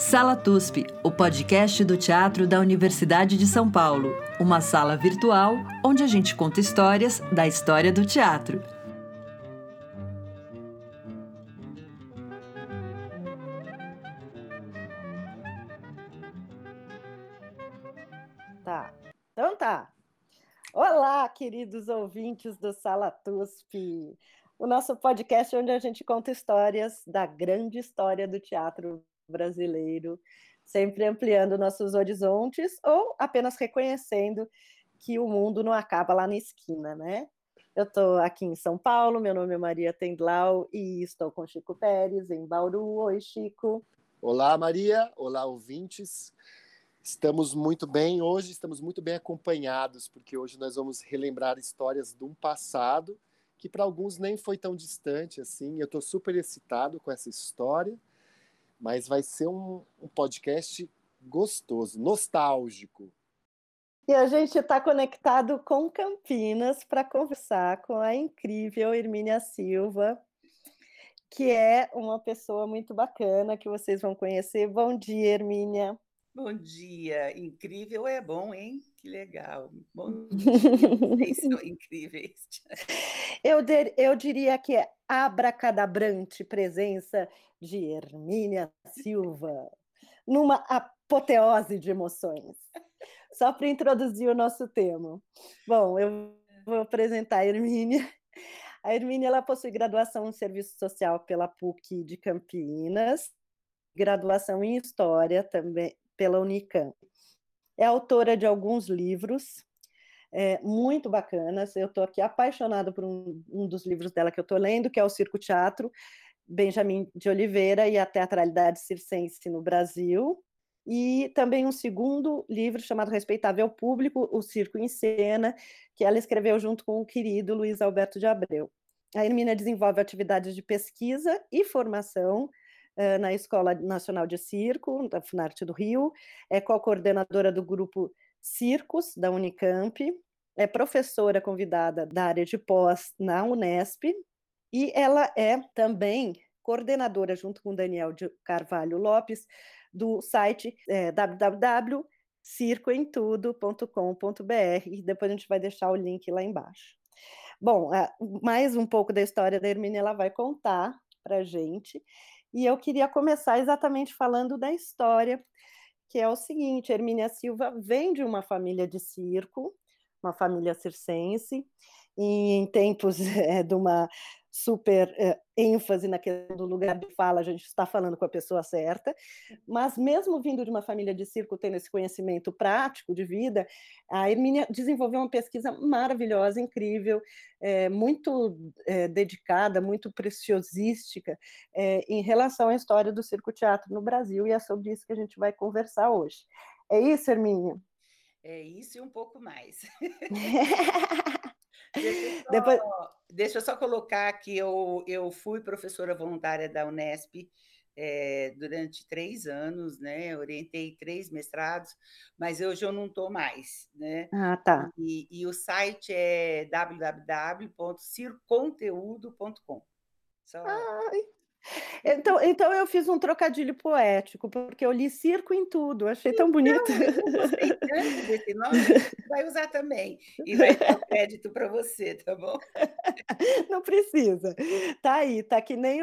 Sala TUSP, o podcast do teatro da Universidade de São Paulo. Uma sala virtual onde a gente conta histórias da história do teatro. Tá. Então tá. Olá, queridos ouvintes do Sala TUSP, o nosso podcast onde a gente conta histórias da grande história do teatro brasileiro, sempre ampliando nossos horizontes ou apenas reconhecendo que o mundo não acaba lá na esquina, né? Eu estou aqui em São Paulo, meu nome é Maria Tendlau e estou com Chico Pérez, em Bauru. Oi, Chico. Olá, Maria. Olá, ouvintes. Estamos muito bem hoje, estamos muito bem acompanhados, porque hoje nós vamos relembrar histórias de um passado que para alguns nem foi tão distante assim. Eu estou super excitado com essa história mas vai ser um, um podcast gostoso, nostálgico. E a gente está conectado com Campinas para conversar com a incrível Hermínia Silva, que é uma pessoa muito bacana que vocês vão conhecer. Bom dia, Hermínia. Bom dia, incrível é bom, hein? Que legal. Bom vocês são incríveis. Eu, de, eu diria que é abracadabrante presença de Hermínia Silva, numa apoteose de emoções. Só para introduzir o nosso tema. Bom, eu vou apresentar a Hermínia. A Hermínia ela possui graduação em Serviço Social pela PUC de Campinas, graduação em História também pela Unicamp. É autora de alguns livros é, muito bacanas. Eu estou aqui apaixonada por um, um, dos livros dela que eu estou lendo, que é o Circo Teatro, Benjamin de Oliveira e a Teatralidade Circense no Brasil, e também um segundo livro chamado Respeitável Público, O Circo em Cena, que ela escreveu junto com o querido Luiz Alberto de Abreu. A Hermínia desenvolve atividades de pesquisa e formação na Escola Nacional de Circo, da Funarte do Rio, é co-coordenadora do grupo Circos, da Unicamp, é professora convidada da área de pós na Unesp, e ela é também coordenadora, junto com Daniel de Carvalho Lopes, do site é, www.circoemtudo.com.br, e depois a gente vai deixar o link lá embaixo. Bom, mais um pouco da história da Hermínia ela vai contar para gente, e eu queria começar exatamente falando da história, que é o seguinte: Hermínia Silva vem de uma família de circo, uma família circense, e em tempos é, de uma super é, ênfase naquele do lugar de fala, a gente está falando com a pessoa certa, mas mesmo vindo de uma família de circo, tendo esse conhecimento prático de vida, a Hermínia desenvolveu uma pesquisa maravilhosa, incrível, é, muito é, dedicada, muito preciosística em relação à história do circo-teatro no Brasil, e é sobre isso que a gente vai conversar hoje. É isso, Hermínia? É isso e um pouco mais. Deixa eu, só, Depois... deixa eu só colocar que eu, eu fui professora voluntária da Unesp é, durante três anos, né? Orientei três mestrados, mas hoje eu não estou mais, né? Ah, tá. E, e o site é www.circonteúdo.com. Só... Ai, então, então eu fiz um trocadilho poético, porque eu li circo em tudo, achei tão bonito. Eu desse nome, vai usar também. E vai dar crédito para você, tá bom? Não precisa. Tá aí, tá que nem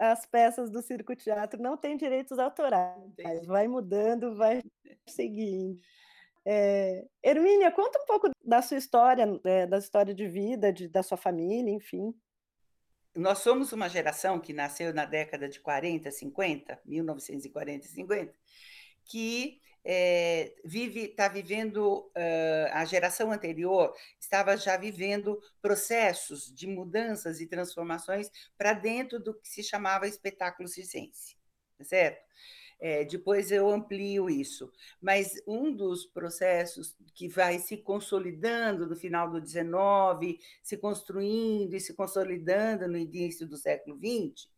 as peças do circo teatro não têm direitos autorais. Entendi. Vai mudando, vai seguindo. É, Hermínia, conta um pouco da sua história, é, da história de vida, de, da sua família, enfim nós somos uma geração que nasceu na década de 40, 50, 1940 e 50, que é, vive, está vivendo, uh, a geração anterior estava já vivendo processos de mudanças e transformações para dentro do que se chamava espetáculo circense, tá certo? É, depois eu amplio isso. Mas um dos processos que vai se consolidando no final do XIX, se construindo e se consolidando no início do século XX,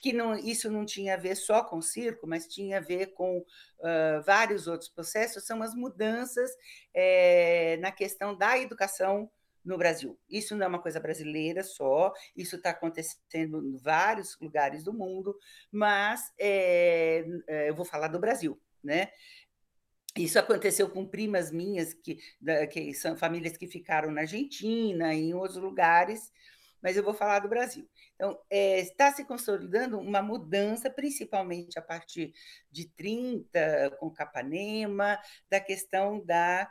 que não, isso não tinha a ver só com circo, mas tinha a ver com uh, vários outros processos, são as mudanças é, na questão da educação no Brasil. Isso não é uma coisa brasileira só, isso está acontecendo em vários lugares do mundo, mas é, eu vou falar do Brasil, né? Isso aconteceu com primas minhas, que, que são famílias que ficaram na Argentina, em outros lugares, mas eu vou falar do Brasil. Então, é, está se consolidando uma mudança, principalmente a partir de 30, com Capanema, da questão da,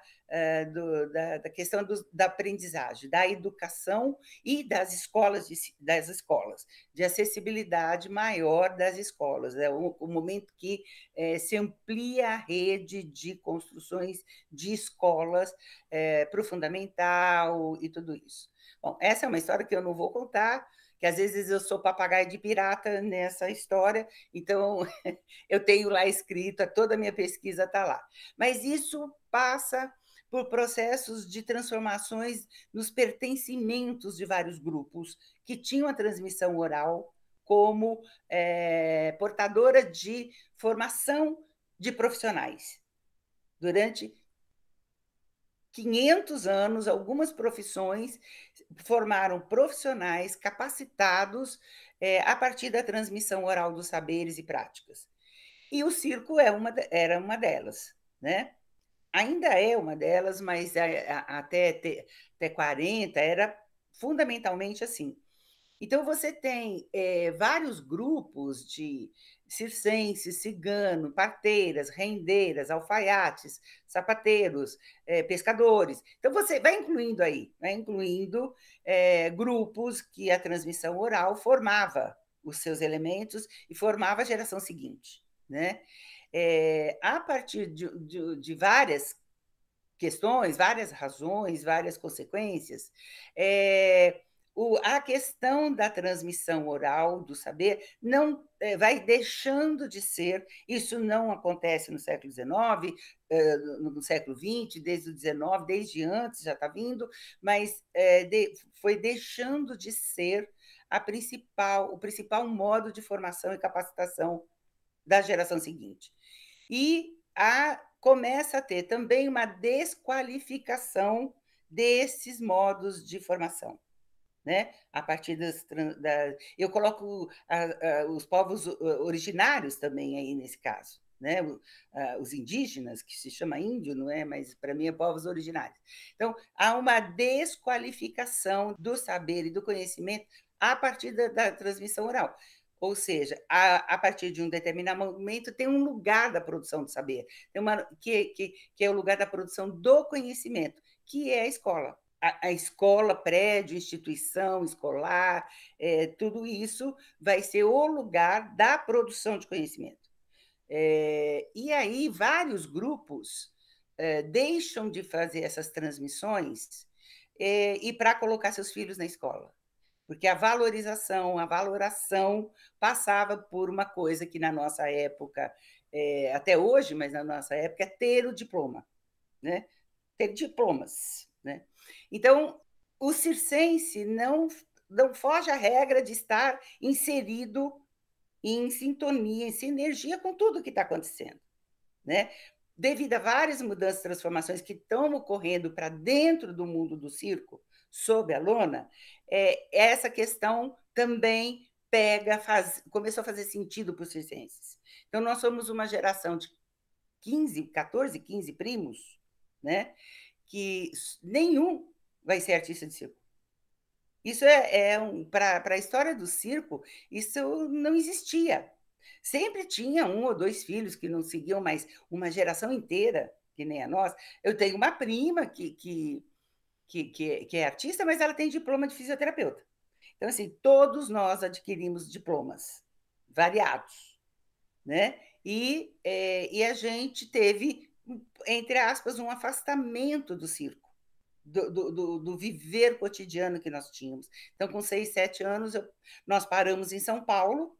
do, da, da, questão do, da aprendizagem, da educação e das escolas, de, das escolas, de acessibilidade maior das escolas. É o, o momento que é, se amplia a rede de construções de escolas é, para o fundamental e tudo isso. Bom, essa é uma história que eu não vou contar, que às vezes eu sou papagaio de pirata nessa história, então eu tenho lá escrito, toda a minha pesquisa está lá. Mas isso passa por processos de transformações nos pertencimentos de vários grupos que tinham a transmissão oral como é, portadora de formação de profissionais. Durante 500 anos, algumas profissões formaram profissionais capacitados é, a partir da transmissão oral dos saberes e práticas. E o circo é uma, era uma delas, né? Ainda é uma delas, mas até, até 40 era fundamentalmente assim. Então, você tem é, vários grupos de circenses, cigano, parteiras, rendeiras, alfaiates, sapateiros, é, pescadores. Então, você vai incluindo aí, vai incluindo é, grupos que a transmissão oral formava os seus elementos e formava a geração seguinte. Né? É, a partir de, de, de várias questões, várias razões, várias consequências, é, o, a questão da transmissão oral do saber não é, vai deixando de ser, isso não acontece no século XIX, no século XX, desde o XIX, desde antes já está vindo, mas de, foi deixando de ser a principal, o principal modo de formação e capacitação da geração seguinte. E a, começa a ter também uma desqualificação desses modos de formação né? A partir das, da, eu coloco a, a, os povos originários também aí nesse caso, né? Os indígenas que se chama índio, não é? Mas para mim é povos originários. Então há uma desqualificação do saber e do conhecimento a partir da, da transmissão oral. Ou seja, a, a, partir de um determinado momento, tem um lugar da produção do saber, tem uma, que, que, que é o lugar da produção do conhecimento, que é a escola a, a, escola, prédio, instituição escolar, é, tudo isso vai ser o lugar da produção de conhecimento. É, e aí, vários grupos é, deixam de fazer essas transmissões é, e para colocar seus filhos na escola. Porque a valorização, a valoração passava por uma coisa que na nossa época, é, até hoje, mas na nossa época, é ter o diploma, né? ter diplomas. Né? Então, o circense não, não foge à regra de estar inserido em sintonia, em sinergia com tudo que está acontecendo. Né? Devido a várias mudanças transformações que estão ocorrendo para dentro do mundo do circo, sob a lona, é, essa questão também pega, faz, começou a fazer sentido para os circenses. Então, nós somos uma geração de 15, 14, 15 primos, né? que nenhum vai ser artista de circo. Isso é, é um, para a história do circo, isso não existia. Sempre tinha um ou dois filhos que não seguiam mais uma geração inteira, que nem a nós. Eu tenho uma prima que, que, que, que, que é artista, mas ela tem diploma de fisioterapeuta. Então, assim, todos nós adquirimos diplomas variados, né? E, é, e a gente teve entre aspas, um afastamento do circo, do, do, do, viver cotidiano que nós tínhamos. Então, com seis, sete anos, eu, nós paramos em São Paulo,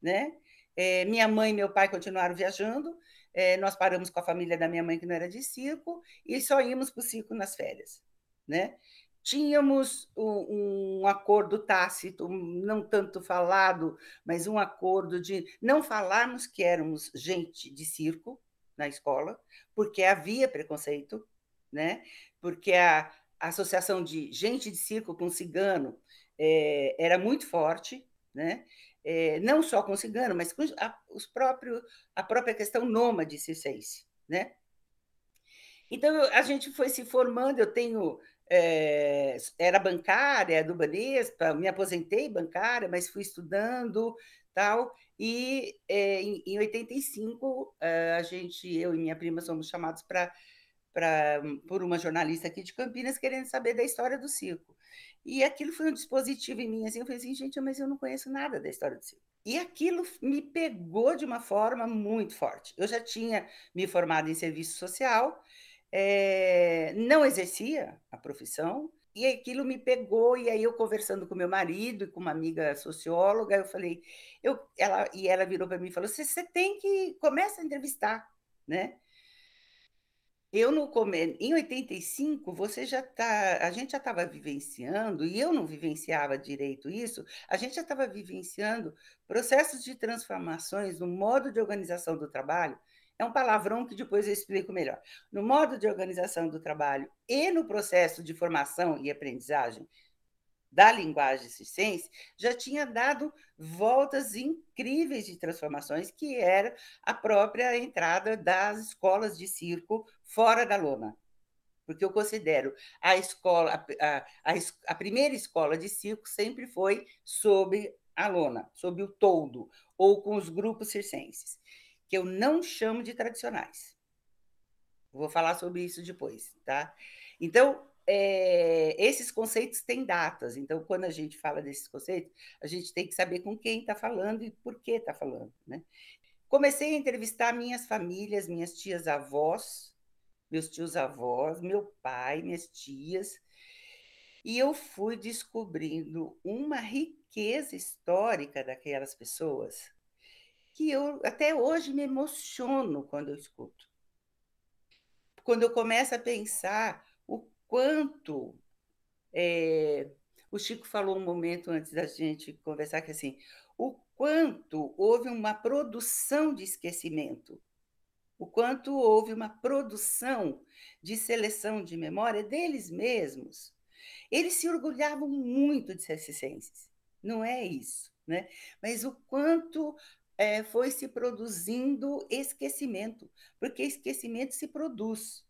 né? É, minha mãe e meu pai continuaram viajando, é, nós paramos com a família da minha mãe, que não era de circo, e só íamos para o circo nas férias, né? Tínhamos um, um acordo tácito, não tanto falado, mas um acordo de não falarmos que éramos gente de circo, na escola, porque havia preconceito, né? Porque a, a associação de gente de circo com cigano é, era muito forte, né? É, não só com cigano, mas com a, os próprios, a própria questão nômade circense, né? Então a gente foi se formando. Eu tenho é, era bancária do Banespa, me aposentei bancária, mas fui estudando tal. E é, em, em 85 a gente, eu e minha prima, somos chamados para pra, por uma jornalista aqui de Campinas querendo saber da história do circo. E aquilo foi um dispositivo em mim, assim, eu falei assim, gente, mas eu não conheço nada da história do circo. E aquilo me pegou de uma forma muito forte. Eu já tinha me formado em serviço social, é, não exercia a profissão, e aquilo me pegou, e aí eu conversando com meu marido e com uma amiga socióloga, eu falei, eu, ela, e ela virou para mim e falou, você tem que, começa a entrevistar, né? Eu no em 85 você já tá, a gente já estava vivenciando e eu não vivenciava direito isso. A gente já estava vivenciando processos de transformações no modo de organização do trabalho. É um palavrão que depois eu explico melhor. No modo de organização do trabalho e no processo de formação e aprendizagem da linguagem circense já tinha dado voltas incríveis de transformações, que era a própria entrada das escolas de circo fora da lona. Porque eu considero a escola, a, a, a primeira escola de circo sempre foi sob a lona, sob o toldo, ou com os grupos circenses, que eu não chamo de tradicionais. Vou falar sobre isso depois, tá? Então, é, esses conceitos têm datas, então, quando a gente fala desses conceitos, a gente tem que saber com quem está falando e por que está falando. Né? Comecei a entrevistar minhas famílias, minhas tias-avós, meus tios-avós, meu pai, minhas tias, e eu fui descobrindo uma riqueza histórica daquelas pessoas que eu até hoje me emociono quando eu escuto. Quando eu começo a pensar quanto é, o Chico falou um momento antes da gente conversar que assim, o quanto houve uma produção de esquecimento, o quanto houve uma produção de seleção de memória deles mesmos. Eles se orgulhavam muito de ser cicenses, não é isso, né? Mas o quanto é, foi se produzindo esquecimento, porque esquecimento se produz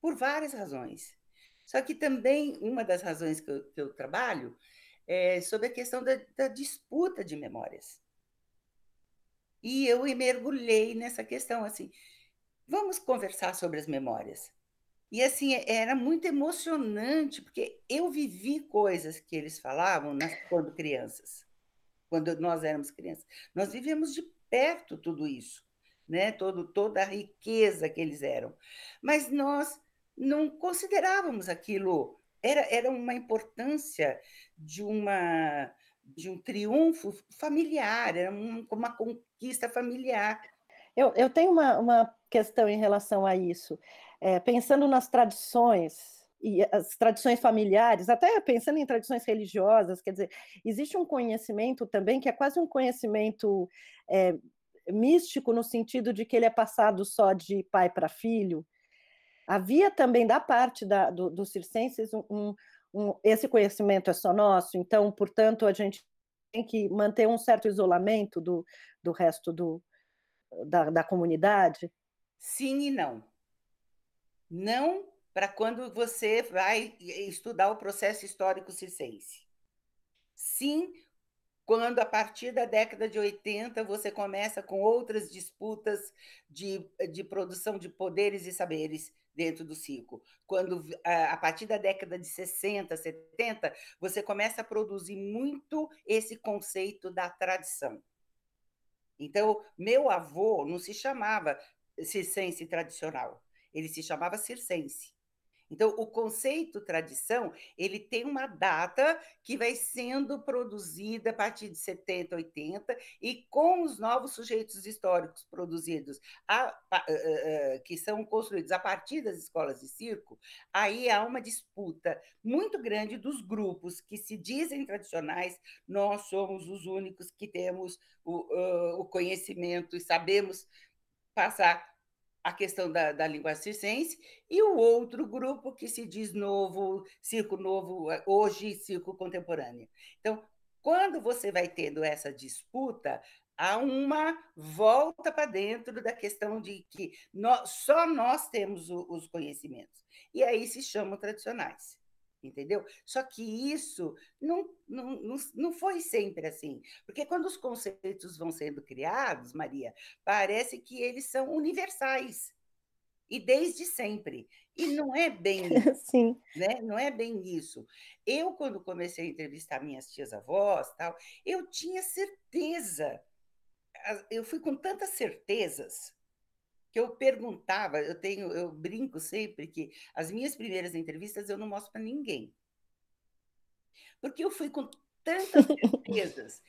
por várias razões. Só que também uma das razões que eu, que eu trabalho é sobre a questão da, da disputa de memórias. E eu mergulhei nessa questão, assim, vamos conversar sobre as memórias. E assim, era muito emocionante, porque eu vivi coisas que eles falavam nas, quando crianças, quando nós éramos crianças. Nós vivemos de perto tudo isso, né? Todo, toda a riqueza que eles eram. Mas nós não considerávamos aquilo. Era, era uma importância de uma de um triunfo familiar, era uma conquista familiar. Eu, eu tenho uma, uma questão em relação a isso. É, pensando nas tradições, e as tradições familiares, até pensando em tradições religiosas, quer dizer, existe um conhecimento também que é quase um conhecimento é, místico, no sentido de que ele é passado só de pai para filho, Havia também da parte da, do, dos circenses um, um, um, esse conhecimento é só nosso, então, portanto, a gente tem que manter um certo isolamento do, do resto do, da, da comunidade? Sim e não. Não para quando você vai estudar o processo histórico circense. Sim, quando a partir da década de 80 você começa com outras disputas de, de produção de poderes e saberes dentro do circo. Quando, a partir da década de 60, 70, você começa a produzir muito esse conceito da tradição. Então, meu avô não se chamava circense tradicional, ele se chamava circense. Então, o conceito tradição, ele tem uma data que vai sendo produzida a partir de 70, 80, e com os novos sujeitos históricos produzidos, a, a, a, que são construídos a partir das escolas de circo, aí há uma disputa muito grande dos grupos que se dizem tradicionais, nós somos os únicos que temos o, o conhecimento e sabemos passar a questão da, da língua circense, e o outro grupo que se diz novo, circo novo, hoje circo contemporâneo. Então, quando você vai tendo essa disputa, há uma volta para dentro da questão de que nós, só nós temos o, os conhecimentos. E aí se chamam tradicionais entendeu? Só que isso não, não, não, não foi sempre assim, porque quando os conceitos vão sendo criados, Maria, parece que eles são universais e desde sempre. E não é bem isso, Sim. né? Não é bem isso. Eu, quando comecei a entrevistar minhas tias-avós, tal, eu tinha certeza, eu fui com tantas certezas que eu perguntava, eu tenho, eu brinco sempre que as minhas primeiras entrevistas eu não mostro para ninguém. Porque eu fui com tantas certezas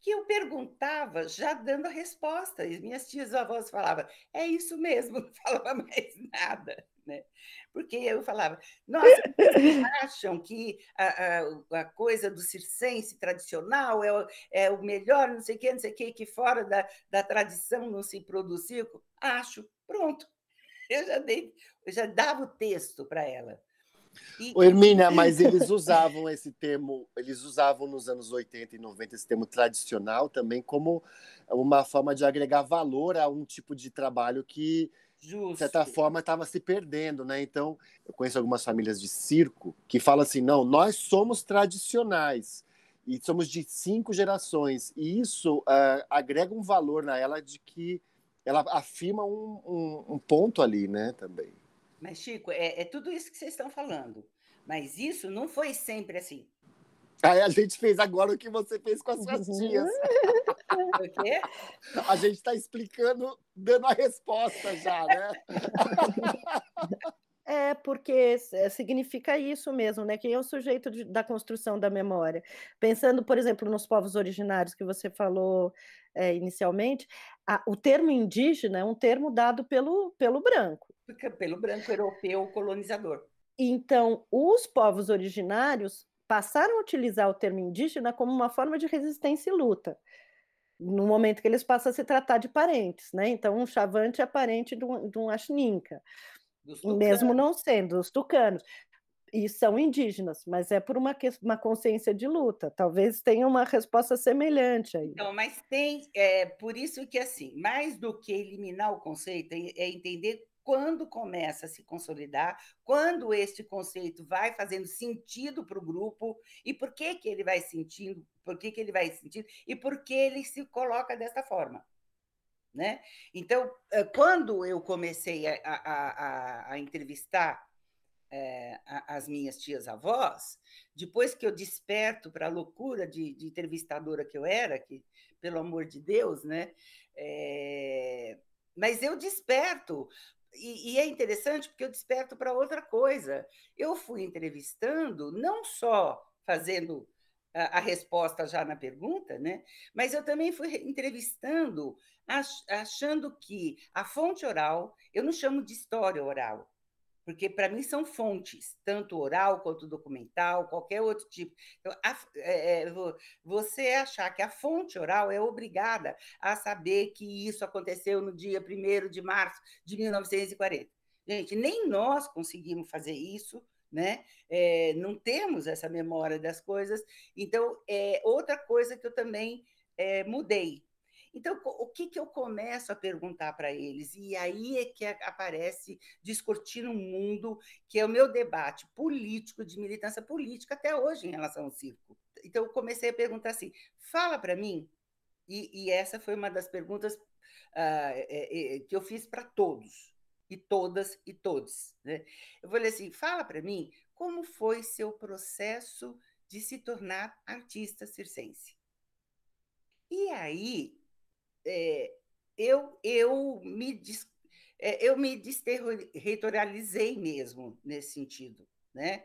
que eu perguntava já dando a resposta. E minhas tias avós falavam, é isso mesmo, não falava mais nada. Né? Porque eu falava, nossa, vocês acham que a, a, a, coisa do circense tradicional é o, é o melhor, não sei o que, não sei o que, que fora da, da tradição não se produz circo? Acho. Pronto. Eu já, dei, eu já dava o texto para ela. E... Ô, Hermínia, mas eles usavam esse termo, eles usavam nos anos 80 e 90 esse termo tradicional também como uma forma de agregar valor a um tipo de trabalho que, Justo. de certa forma, estava se perdendo, né? Então, eu conheço algumas famílias de circo que falam assim: não, nós somos tradicionais e somos de cinco gerações, e isso uh, agrega um valor na ela de que ela afirma um, um, um ponto ali, né, também. Mas, Chico, é, é, tudo isso que vocês estão falando. Mas isso não foi sempre assim. Aí a gente fez agora o que você fez com as suas tias. O quê? A gente está explicando, dando a resposta já, né? É, porque é, significa isso mesmo, né? Quem é o sujeito de, da construção da memória? Pensando, por exemplo, nos povos originários que você falou é, inicialmente, a, o termo indígena é um termo dado pelo, pelo branco. Pelo branco europeu colonizador. Então, os povos originários passaram a utilizar o termo indígena como uma forma de resistência e luta no momento que eles passam a se tratar de parentes, né? Então, um chavante é parente de um, de um Ashninka, mesmo não sendo os tucanos e são indígenas, mas é por uma, uma consciência de luta. Talvez tenha uma resposta semelhante aí. Não, mas tem, é por isso que assim, mais do que eliminar o conceito, é, é entender quando começa a se consolidar, quando este conceito vai fazendo sentido para o grupo e por que que ele vai sentindo, por que que ele vai sentindo e por que ele se coloca desta forma. Né? Então, quando eu comecei a, a, a, a entrevistar é, as minhas tias-avós, depois que eu desperto para a loucura de, de, entrevistadora que eu era, que, pelo amor de Deus, né? É, mas eu desperto, e, e, é interessante porque eu desperto para outra coisa. Eu fui entrevistando, não só fazendo a, a, resposta já na pergunta, né? mas eu também fui entrevistando, ach, achando que a fonte oral, eu não chamo de história oral, porque para mim são fontes, tanto oral quanto documental, qualquer outro tipo. Então, a, é, é você achar que a fonte oral é obrigada a saber que isso aconteceu no dia 1 de março de 1940. Gente, nem nós conseguimos fazer isso, né? É, não temos essa memória das coisas. Então, é outra coisa que eu também é, mudei. Então, o que, que eu começo a perguntar para eles? E aí é que aparece discutir no mundo, que é o meu debate político, de militância política até hoje em relação ao circo. Então, eu comecei a perguntar assim: fala para mim, e, e, essa foi uma das perguntas uh, é, é, que eu fiz para todos, e todas e todos. Né? Eu falei assim: fala para mim como foi seu processo de se tornar artista circense. E aí é, eu, eu, me, é, eu me desterritorializei mesmo nesse sentido, né?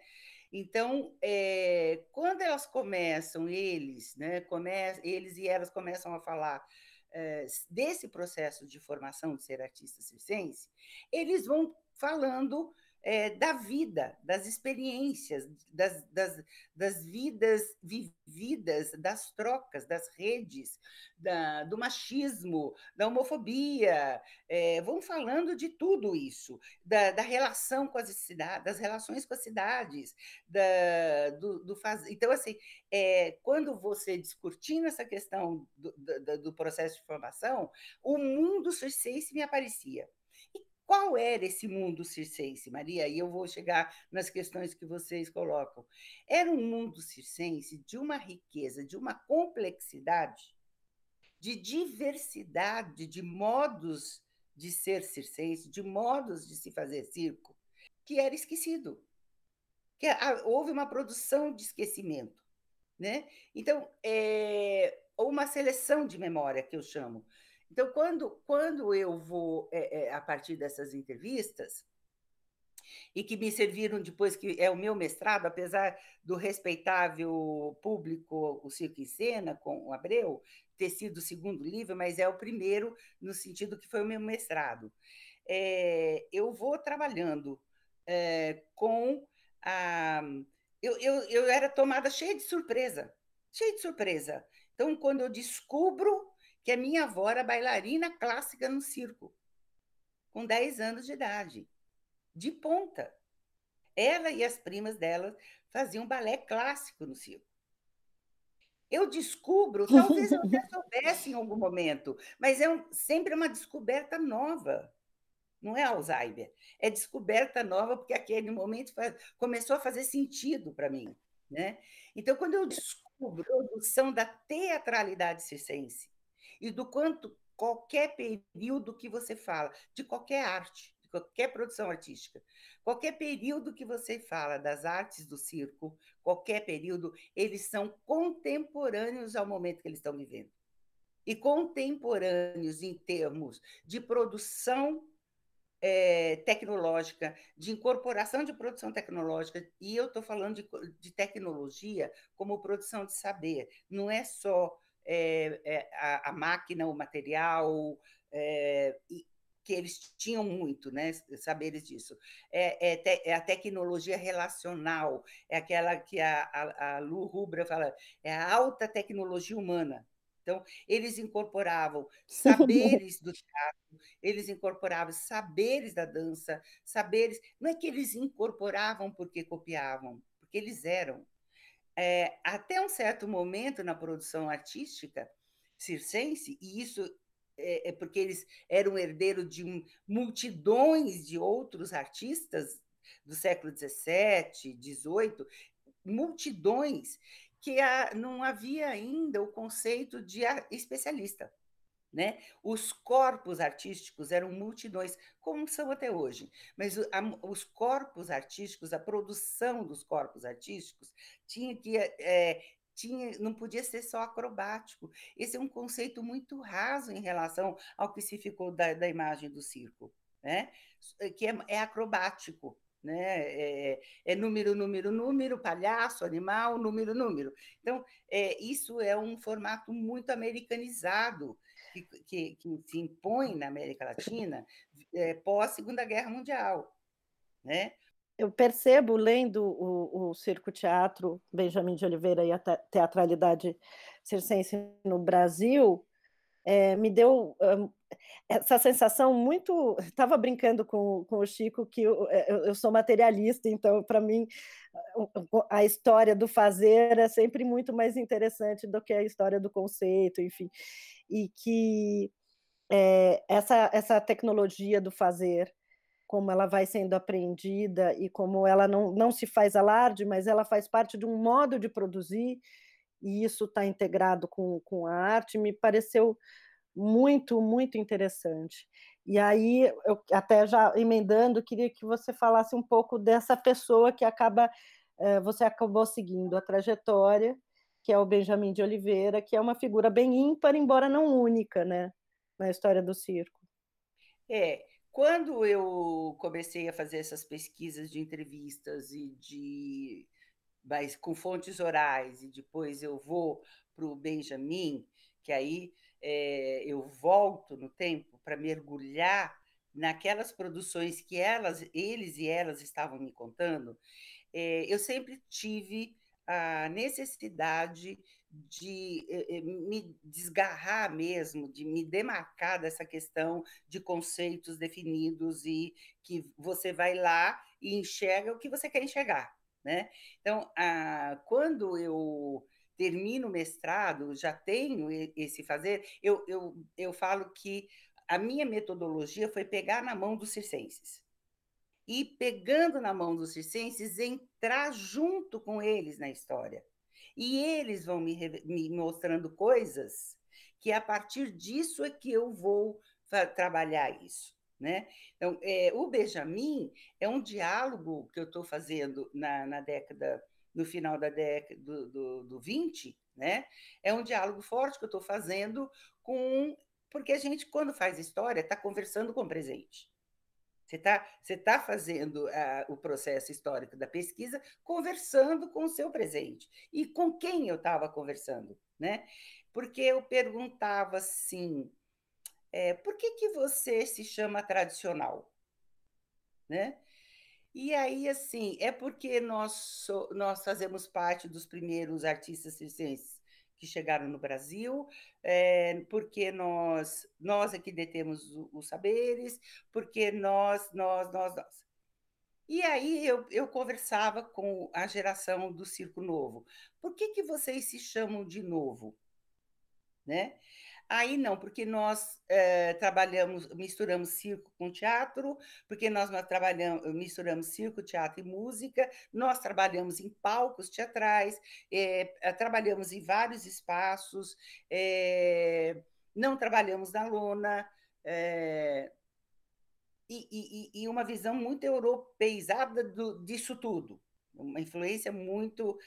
Então, é, quando elas começam, eles, né, come, eles e elas começam a falar é, desse processo de formação de ser artista circense, eles vão falando é, da vida, das experiências, das, das, das vidas vividas, das trocas, das redes, da, do machismo, da homofobia. É, falando de tudo isso, da, da, relação com as cidades, das relações com as cidades, da, do, do faz... Então, assim, é, quando você discutindo essa questão do, do, do processo de formação, o mundo circense me aparecia. Qual era esse mundo circense, Maria? E eu vou chegar nas questões que vocês colocam. Era um mundo circense de uma riqueza, de uma complexidade, de diversidade de modos de ser circense, de modos de se fazer circo, que era esquecido. Que houve uma produção de esquecimento. Né? Então, é, ou uma seleção de memória, que eu chamo. Então, quando, quando eu vou, é, é, a partir dessas entrevistas, e que me serviram depois, que é o meu mestrado, apesar do respeitável público, o Circo em Cena, com o Abreu, ter sido o segundo livro, mas é o primeiro, no sentido que foi o meu mestrado. É, eu vou trabalhando é, com a. Eu, eu, eu era tomada cheia de surpresa, cheia de surpresa. Então, quando eu descubro que a minha avó era bailarina clássica no circo, com 10 anos de idade, de ponta. Ela e as primas dela faziam balé clássico no circo. Eu descubro, talvez eu já soubesse em algum momento, mas é um, sempre uma descoberta nova. Não é Alzheimer, é descoberta nova, porque aquele momento faz, começou a fazer sentido para mim. Né? Então, quando eu descubro a produção da teatralidade circense, e do quanto qualquer período que você fala, de qualquer arte, de qualquer produção artística, qualquer período que você fala das artes do circo, qualquer período, eles são contemporâneos ao momento que eles estão vivendo. E contemporâneos em termos de produção é, tecnológica, de incorporação de produção tecnológica, e eu estou falando de, de, tecnologia como produção de saber, não é só é, a, a, máquina, o material, é, que eles tinham muito, né, saberes disso. É, é, te, é, a tecnologia relacional, é aquela que a, a, a Lu Rubra fala, é a alta tecnologia humana. Então, eles incorporavam saberes do teatro, eles incorporavam saberes da dança, saberes. Não é que eles incorporavam porque copiavam, porque eles eram é, até um certo momento na produção artística circense, e isso é, é porque eles eram herdeiros de multidões de outros artistas do século XVII, XVIII, multidões que a, não havia ainda o conceito de especialista. Né? Os corpos artísticos eram multidões, como são até hoje, mas os corpos artísticos, a produção dos corpos artísticos, tinha que é, tinha, não podia ser só acrobático. Esse é um conceito muito raso em relação ao que se ficou da, da imagem do circo, né? que é, é acrobático. Né? É, é, número, número, número, palhaço, animal, número, número. Então, é, isso é um formato muito americanizado que, que, que se impõe na América Latina é, pós Segunda Guerra Mundial, né? Eu percebo, lendo o, o Circo Teatro, Benjamin de Oliveira e a teatralidade circense no Brasil, é, me deu um, essa sensação muito. Estava brincando com, com o Chico que eu, eu, eu sou materialista, então, para mim, a história do fazer é sempre muito mais interessante do que a história do conceito, enfim e que é, essa, essa tecnologia do fazer, como ela vai sendo apreendida e como ela não, não se faz alarde, mas ela faz parte de um modo de produzir, e isso está integrado com, com a arte, me pareceu muito, muito interessante. E aí, eu até já emendando, queria que você falasse um pouco dessa pessoa que acaba, você acabou seguindo a trajetória que é o Benjamin de Oliveira, que é uma figura bem ímpar, embora não única, né, na história do circo. É, quando eu comecei a fazer essas pesquisas de entrevistas e de mas com fontes orais e depois eu vou para o Benjamin, que aí é, eu volto no tempo para mergulhar naquelas produções que elas, eles e elas estavam me contando, é, eu sempre tive a necessidade de eh, me desgarrar mesmo, de me demarcar dessa questão de conceitos definidos e que você vai lá e enxerga o que você quer enxergar. Né? Então, a, quando eu termino o mestrado, já tenho esse fazer, eu, eu, eu falo que a minha metodologia foi pegar na mão dos circenses. E pegando na mão dos circenses, entrar junto com eles na história. E eles vão me, me mostrando coisas que a partir disso é que eu vou trabalhar isso. Né? Então, é, o Benjamin é um diálogo que eu estou fazendo na, na, década, no final da década do, do, do 20, né? É um diálogo forte que eu estou fazendo com. Porque a gente, quando faz história, está conversando com o presente. Você está você tá fazendo uh, o processo histórico da pesquisa conversando com o seu presente. E com quem eu estava conversando? Né? Porque eu perguntava assim: é, por que, que você se chama tradicional? Né? E aí, assim, é porque nós, nós fazemos parte dos primeiros artistas circenses que chegaram no Brasil, é, porque nós, nós aqui detemos os saberes, porque nós, nós, nós, nós. E aí eu, eu conversava com a geração do Circo Novo. Por que, que vocês se chamam de novo? Né? Aí não, porque nós é, trabalhamos, misturamos circo com teatro, porque nós, nós trabalhamos, misturamos circo, teatro e música, nós trabalhamos em palcos teatrais, é, trabalhamos em vários espaços, é, não trabalhamos na lona, e, e, e, uma visão muito europeizada do, disso tudo, uma influência muito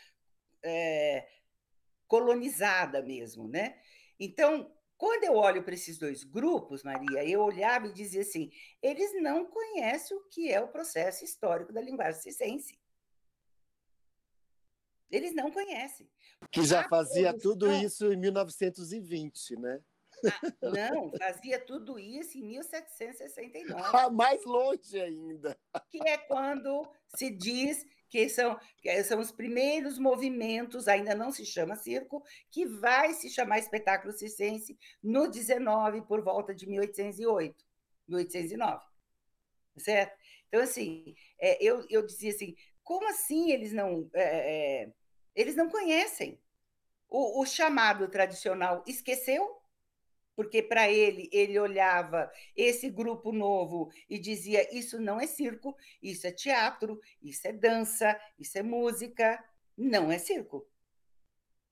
colonizada mesmo, né? Então, quando eu olho para esses dois grupos, Maria, eu olhava e dizia assim: eles não conhecem o que é o processo histórico da linguagem circense. Eles não conhecem. Que já fazia produção... tudo isso em 1920, né? Ah, não, fazia tudo isso em 1769. Ah, mais longe ainda. Que é quando se diz que são, que são os primeiros movimentos, ainda não se chama circo, que vai se chamar espetáculo circense no 19, por volta de 1808, 1809. Certo? Então, assim, é, eu, eu dizia assim, como assim eles não, é, é, eles não conhecem? O, o chamado tradicional esqueceu porque para ele, ele olhava esse grupo novo e dizia: Isso não é circo, isso é teatro, isso é dança, isso é música, não é circo.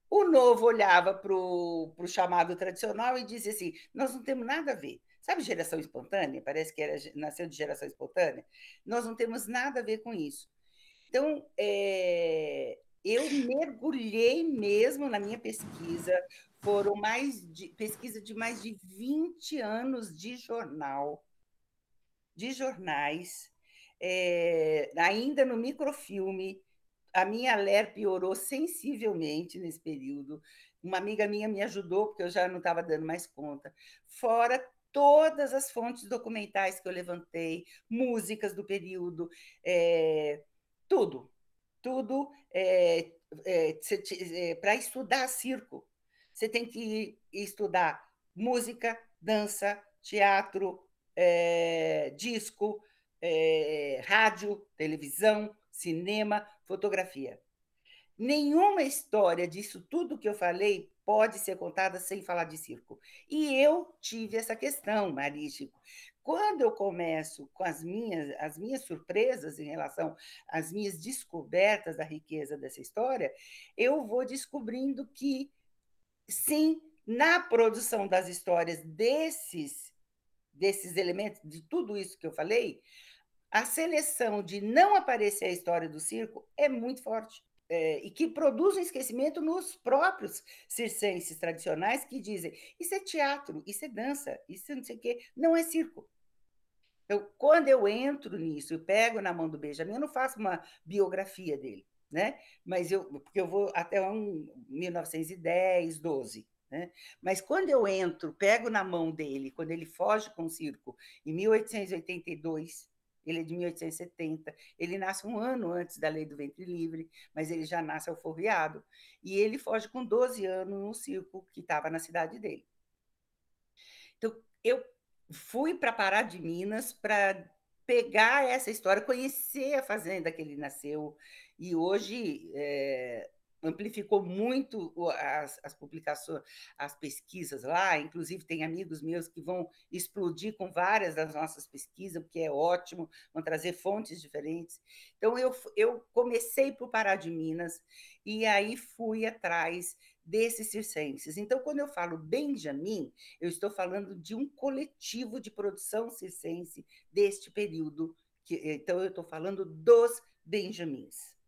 O novo olhava para o chamado tradicional e dizia assim: Nós não temos nada a ver. Sabe geração espontânea? Parece que era, nasceu de geração espontânea. Nós não temos nada a ver com isso. Então, é, eu mergulhei mesmo na minha pesquisa, foram mais de pesquisa de mais de 20 anos de jornal, de jornais, é, ainda no microfilme. A minha ler piorou sensivelmente nesse período. Uma amiga minha me ajudou, porque eu já não estava dando mais conta. Fora todas as fontes documentais que eu levantei, músicas do período, é, tudo, tudo é, é, é para estudar circo você tem que estudar música, dança, teatro, é, disco, é, rádio, televisão, cinema, fotografia. Nenhuma história disso tudo que eu falei pode ser contada sem falar de circo. E eu tive essa questão, Marístico. Quando eu começo com as minhas, as minhas surpresas em relação às minhas descobertas da riqueza dessa história, eu vou descobrindo que sim, na produção das histórias desses desses elementos, de tudo isso que eu falei, a seleção de não aparecer a história do circo é muito forte. É, e que produz um esquecimento nos próprios circenses tradicionais que dizem isso é teatro, isso é dança, isso não sei o quê, não é circo. Eu, quando eu entro nisso, eu pego na mão do Benjamin, eu não faço uma biografia dele né? Mas eu, porque eu vou até um 1910, 12, Né? Mas quando eu entro, pego na mão dele, quando ele foge com o circo, em 1882, ele é de 1870, ele nasce um ano antes da lei do ventre livre, mas ele já nasce alforriado, e ele foge com 12 anos no circo que estava na cidade dele. Então, eu fui para Pará de Minas para pegar essa história, conhecer a fazenda que ele nasceu, e hoje é, amplificou muito as, as, publicações, as pesquisas lá. Inclusive, tem amigos meus que vão explodir com várias das nossas pesquisas, porque é ótimo, vão trazer fontes diferentes. Então, eu, eu comecei por Pará de Minas e aí fui atrás desses circenses. Então, quando eu falo Benjamin, eu estou falando de um coletivo de produção circense deste período. Que, então, eu estou falando dos Benjamins.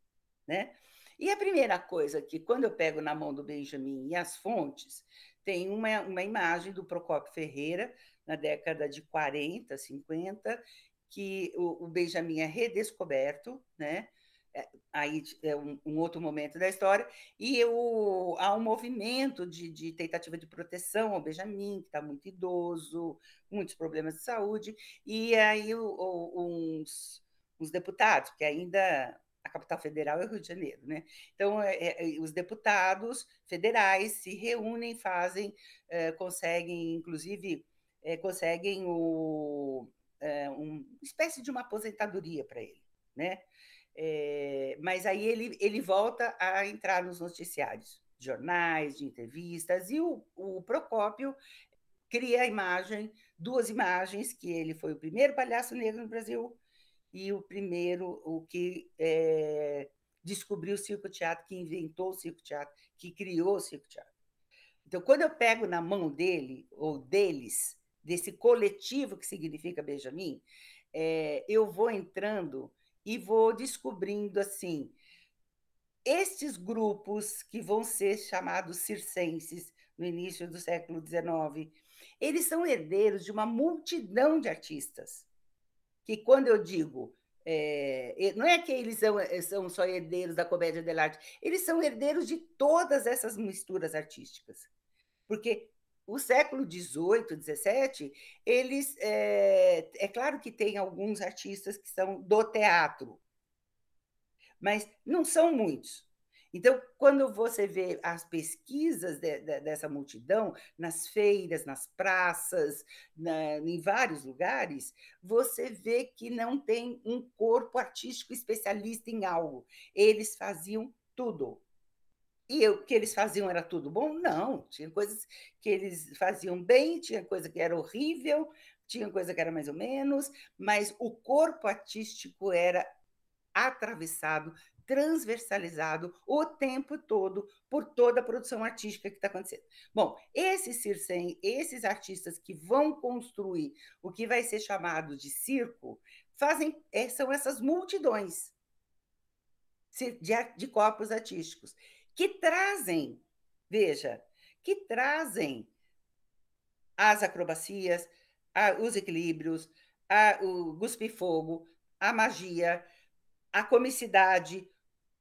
Né? E a primeira coisa que, quando eu pego na mão do Benjamin e as fontes, tem uma, uma imagem do Procopio Ferreira, na década de 40, 50, que o, o Benjamin é redescoberto, né? É, aí é um, um, outro momento da história, e há um movimento de, de tentativa de proteção ao Benjamin, que está muito idoso, muitos problemas de saúde, e aí o, o, uns, uns deputados, que ainda a capital federal é o Rio de Janeiro, né? Então, é, é, os deputados federais se reúnem, fazem, é, conseguem, inclusive, é, conseguem o, é, uma espécie de uma aposentadoria para ele, né? É, mas aí ele, ele volta a entrar nos noticiários, de jornais, de entrevistas, e o, o Procópio cria a imagem, duas imagens, que ele foi o primeiro palhaço negro no Brasil, e o primeiro, o que é, descobriu o circo-teatro, que inventou o circo-teatro, que criou o circo-teatro. Então, quando eu pego na mão dele, ou deles, desse coletivo que significa Benjamin, é, eu vou entrando e vou descobrindo assim estes grupos que vão ser chamados circenses no início do século XIX, eles são herdeiros de uma multidão de artistas que quando eu digo é, não é que eles são, eh, são só herdeiros da comédia dell'arte, eles são herdeiros de todas essas misturas artísticas. Porque o século XVIII, XVII, eles. É, é claro que tem alguns artistas que são do teatro, mas não são muitos. Então, quando você vê as pesquisas de, de, dessa multidão, nas feiras, nas praças, na, em vários lugares, você vê que não tem um corpo artístico especialista em algo. Eles faziam tudo. E o que eles faziam era tudo bom? Não. Tinha coisas que eles faziam bem, tinha coisa que era horrível, tinha coisa que era mais ou menos, mas o corpo artístico era atravessado transversalizado o tempo todo por toda a produção artística que está acontecendo. Bom, esses circem, esses artistas que vão construir o que vai ser chamado de circo, fazem é, são essas multidões de, de corpos artísticos que trazem, veja, que trazem as acrobacias, os equilíbrios, o guspe-fogo, a magia, a comicidade,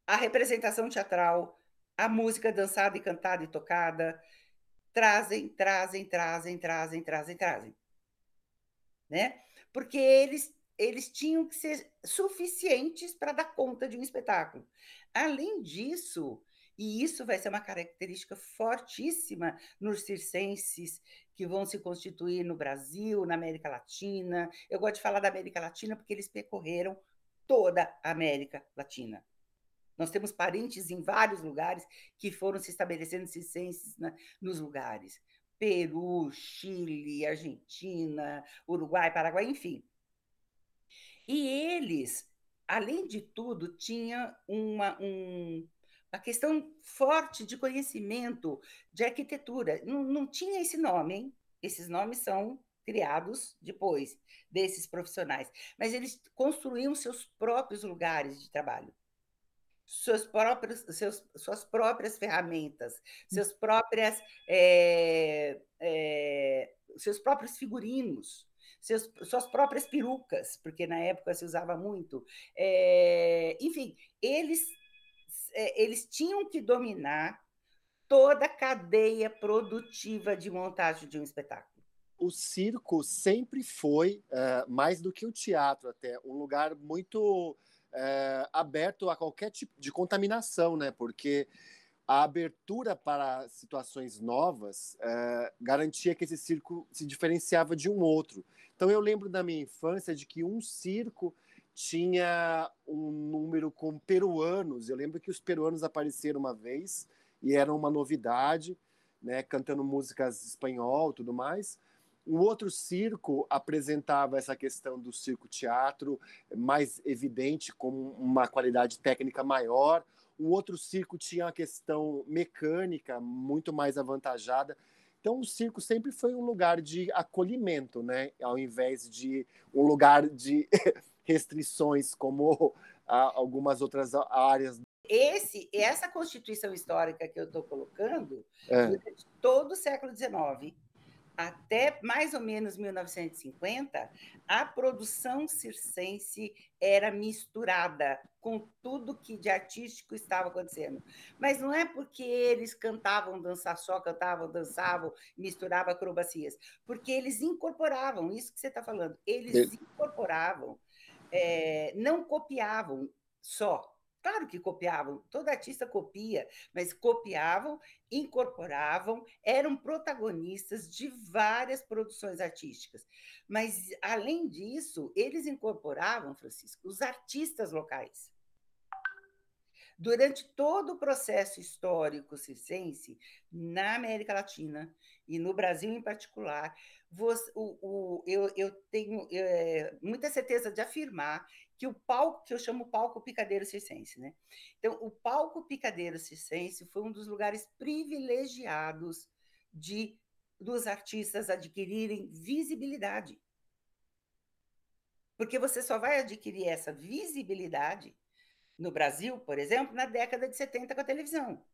a representação teatral, a música dançada e cantada e tocada, trazem, trazem, trazem, trazem, trazem, trazem. Né? Porque eles, eles tinham que ser suficientes para dar conta de um espetáculo. Além disso, e isso vai ser uma característica fortíssima nos circenses que vão se constituir no Brasil, na América Latina. Eu gosto de falar da América Latina porque eles percorreram toda a América Latina. Nós temos parentes em vários lugares que foram se estabelecendo circenses né, nos lugares. Peru, Chile, Argentina, Uruguai, Paraguai, enfim. E eles, além de tudo, tinham uma, um, uma questão forte de conhecimento de arquitetura. Não, não tinha esse nome, hein? Esses nomes são criados depois desses profissionais, mas eles construíam seus próprios lugares de trabalho suas próprias, seus, suas próprias ferramentas, seus próprias, é, é, seus próprios figurinos, seus, suas próprias perucas, porque na época se usava muito. É, enfim, eles, eles tinham que dominar toda a cadeia produtiva de montagem de um espetáculo. O circo sempre foi, uh, mais do que o teatro, até, um lugar muito uh, aberto a qualquer tipo de contaminação, né? Porque a abertura para situações novas uh, garantia que esse circo se diferenciava de um outro. Então eu lembro da minha infância de que um circo tinha um número com peruanos. Eu lembro que os peruanos apareceram uma vez e eram uma novidade, né, cantando músicas espanhol, tudo mais. Um outro circo apresentava essa questão do circo teatro mais evidente, com uma qualidade técnica maior. Um outro circo tinha uma questão mecânica muito mais avantajada. Então, o circo sempre foi um lugar de acolhimento, né? Ao invés de um lugar de restrições, como algumas outras áreas. Esse, essa constituição histórica que eu estou colocando, é. durante todo o século XIX, até mais ou menos 1950, a produção circense era misturada com tudo que de artístico estava acontecendo. Mas não é porque eles cantavam, dançar só, cantavam, dançavam, misturavam acrobacias, porque eles incorporavam, isso que você está falando, eles incorporavam, é, não copiavam só, Claro que copiavam, todo artista copia, mas copiavam, incorporavam, eram protagonistas de várias produções artísticas. Mas, além disso, eles incorporavam, Francisco, os artistas locais. Durante todo o processo histórico circense, na América Latina e no Brasil em particular, você, o, o, eu, eu, tenho é, muita certeza de afirmar que o palco, que eu chamo palco picadeiro circense, né? Então, o palco picadeiro circense foi um dos lugares privilegiados de dos artistas adquirirem visibilidade. Porque você só vai adquirir essa visibilidade no Brasil, por exemplo, na década de 70 com a televisão.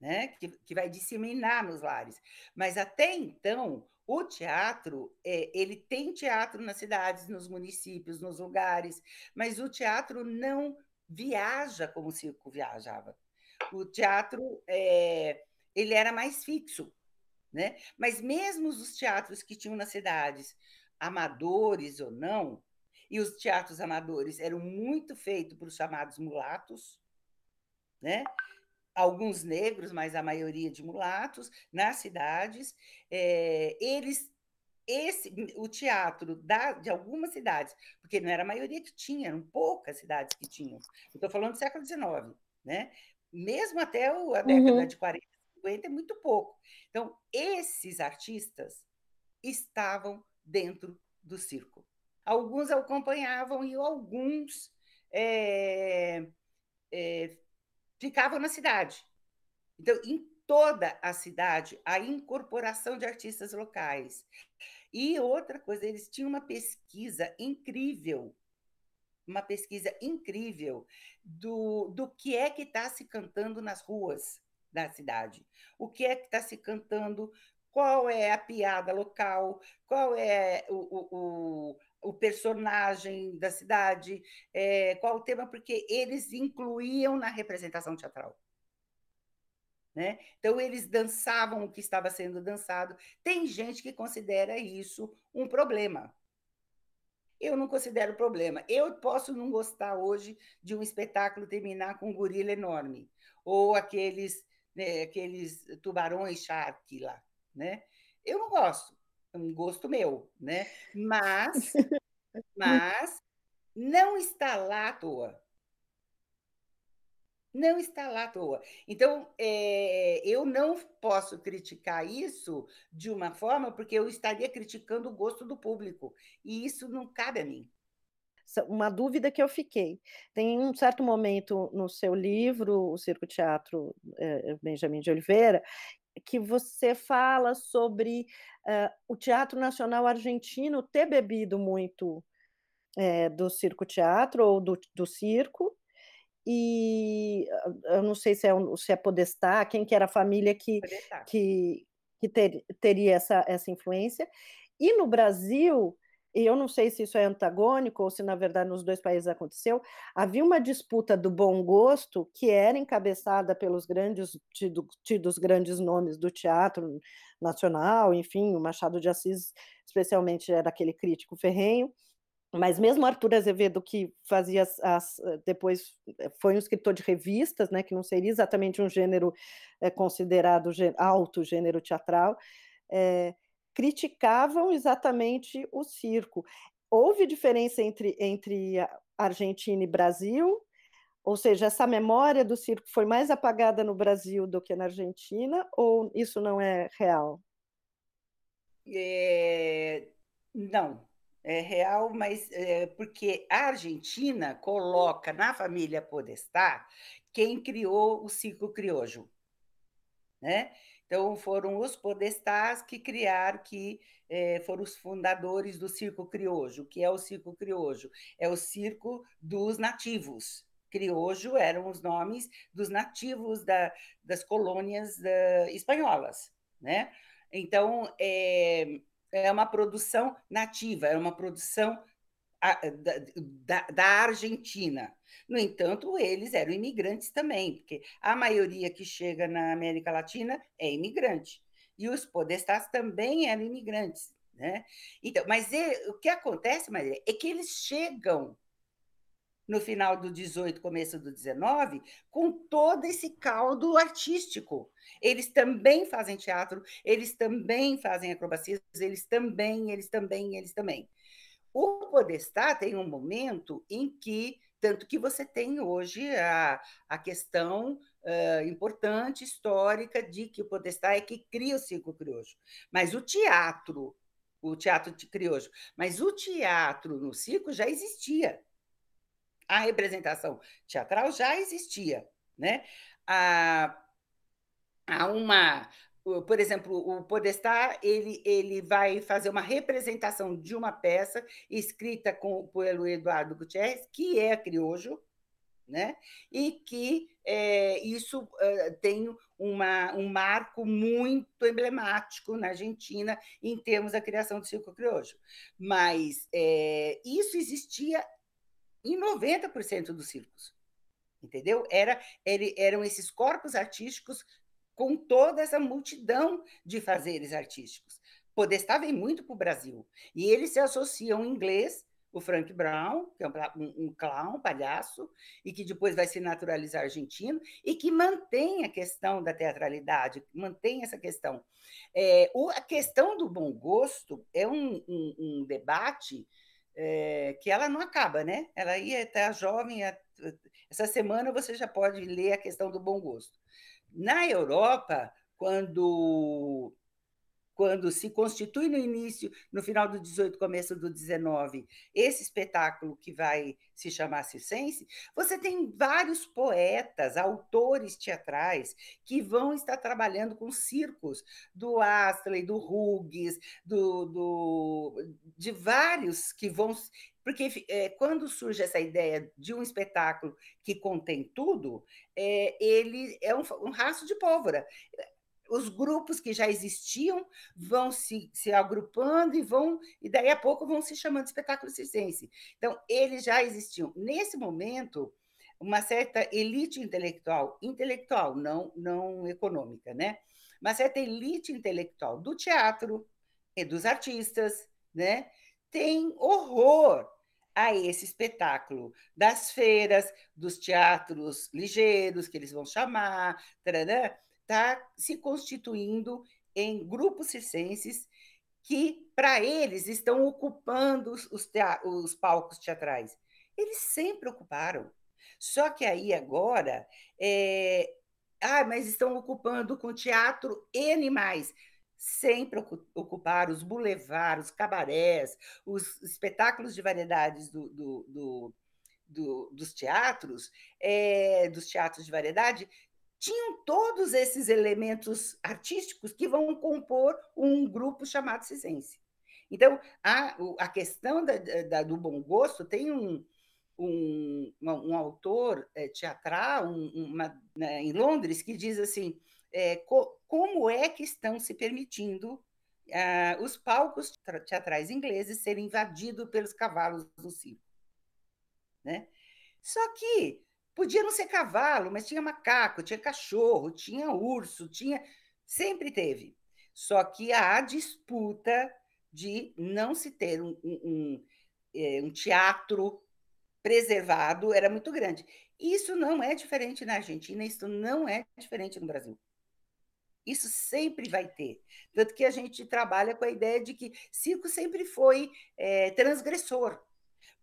Né? Que, que vai disseminar nos lares. Mas até então, o teatro, é, ele tem teatro nas cidades, nos municípios, nos lugares, mas o teatro não viaja como o circo viajava. O teatro, é, ele era mais fixo, né? Mas mesmo os teatros que tinham nas cidades, amadores ou não, e os teatros amadores eram muito feitos para os chamados mulatos, né? Alguns negros, mas a maioria de mulatos, nas cidades. É, eles esse, o teatro da, de algumas cidades, porque não era a maioria que tinha, eram poucas cidades que tinham. Estou falando do século XIX, né? Mesmo até o, a década uhum. de 40, 50 é muito pouco. Então, esses artistas estavam dentro do circo. Alguns acompanhavam e alguns é, é, ficavam na cidade. Então, em toda a cidade, a incorporação de artistas locais. E outra coisa, eles tinham uma pesquisa incrível, uma pesquisa incrível do, do que é que está se cantando nas ruas da cidade, o que é que está se cantando, qual é a piada local, qual é o, o, o personagem da cidade, é, qual o tema, porque eles incluíam na representação teatral. Né? Então, eles dançavam o que estava sendo dançado. Tem gente que considera isso um problema. Eu não considero problema. Eu posso não gostar hoje de um espetáculo terminar com um gorila enorme, ou aqueles, né, aqueles tubarões shark lá. Né? Eu não gosto um gosto meu, né? Mas, mas não está lá à toa. Não está lá à toa. Então, é, eu não posso criticar isso de uma forma, porque eu estaria criticando o gosto do público. E isso não cabe a mim. Uma dúvida que eu fiquei. Tem um certo momento no seu livro, O Circo Teatro é, Benjamin de Oliveira, que você fala sobre uh, o Teatro Nacional Argentino ter bebido muito é, do circo-teatro ou do, do circo, e eu não sei se é, se é Podestá, quem que era a família que, que, que ter, teria essa, essa influência. E no Brasil, e eu não sei se isso é antagônico ou se na verdade nos dois países aconteceu, havia uma disputa do bom gosto que era encabeçada pelos grandes tido, tidos grandes nomes do teatro nacional, enfim, o Machado de Assis especialmente era aquele crítico ferrenho, mas mesmo Arthur Azevedo, que fazia as, as, depois foi um escritor de revistas, né, que não seria exatamente um gênero é, considerado alto gênero teatral, é, criticavam exatamente o circo. Houve diferença entre, entre Argentina e Brasil, ou seja, essa memória do circo foi mais apagada no Brasil do que na Argentina, ou isso não é real? É, não, é real, mas é, porque a Argentina coloca na família Podestá quem criou o ciclo criojo, né? Então foram os podestás que criaram, que é, foram os fundadores do circo criojo. O que é o circo criojo? É o circo dos nativos. Criojo eram os nomes dos nativos da, das colônias da, espanholas, né? Então é, é uma produção nativa, é uma produção da, da, Argentina. No entanto, eles eram imigrantes também, porque a maioria que chega na América Latina é imigrante. E os podestás também eram imigrantes. Né? Então, mas o que acontece, Maria, é que eles chegam no final do 18, começo do 19, com todo esse caldo artístico. Eles também fazem teatro, eles também fazem acrobacias, eles também, eles também, eles também. O Podestá tem um momento em que, tanto que você tem hoje a, a questão uh, importante, histórica, de que o Podestá é que cria o circo criojo. Mas o teatro, o teatro de criojo, mas o teatro no circo já existia a representação teatral já existia, né? Há, há uma, por exemplo, o Podestá ele, ele vai fazer uma representação de uma peça escrita com, pelo Eduardo Gutierrez, que é criojo, né? e que é, isso uh, tem uma, um marco muito emblemático na Argentina em termos da criação do circo criojo. Mas é, isso existia em 90% dos circos. Entendeu? Era, eram esses corpos artísticos com toda essa multidão de fazeres artísticos. Podestá vem muito para o Brasil. E eles se associam em inglês, o Frank Brown, que é um, um clown, um palhaço, e que depois vai se naturalizar argentino, e que mantém a questão da teatralidade, mantém essa questão. É, o, a questão do bom gosto é um, um, um debate é, que ela não acaba, né? Ela ia estar jovem. Essa semana você já pode ler a questão do bom gosto. Na Europa, quando quando se constitui no início, no final do 18, começo do 19, esse espetáculo que vai se chamar Circense, você tem vários poetas, autores teatrais que vão estar trabalhando com circos, do Astley, do Hughes, do, do, de vários que vão porque é, quando surge essa ideia de um espetáculo que contém tudo, é, ele é um, um rastro de pólvora os grupos que já existiam vão se, se agrupando e vão e daí a pouco vão se chamando de espetáculo circense. Então, eles já existiam. Nesse momento, uma certa elite intelectual, intelectual, não, não econômica, né? Uma certa elite intelectual do teatro e dos artistas, né? Tem horror a esse espetáculo das feiras, dos teatros ligeiros, que eles vão chamar, está se constituindo em grupos circenses que, para eles, estão ocupando os, os palcos teatrais. Eles sempre ocuparam. Só que aí agora, é... ah, mas estão ocupando com teatro e animais. Sempre ocuparam os boulevards, os cabarés, os espetáculos de variedades do, do, do, do dos teatros, é, dos teatros de variedade, tinham todos esses elementos artísticos que vão compor um grupo chamado Cisense. Então, a, a questão da, da, do bom gosto tem um, um, um autor é, teatral um, uma, né, em Londres que diz assim: é, co, como é que estão se permitindo ah, os palcos teatrais ingleses serem invadidos pelos cavalos do circo. Né? Só que podia não ser cavalo, mas tinha macaco, tinha cachorro, tinha urso, tinha sempre teve. Só que a disputa de não se ter um, um, é, um teatro preservado era muito grande. Isso não é diferente na Argentina, isso não é diferente no Brasil. Isso sempre vai ter. Tanto que a gente trabalha com a ideia de que circo sempre foi é, transgressor,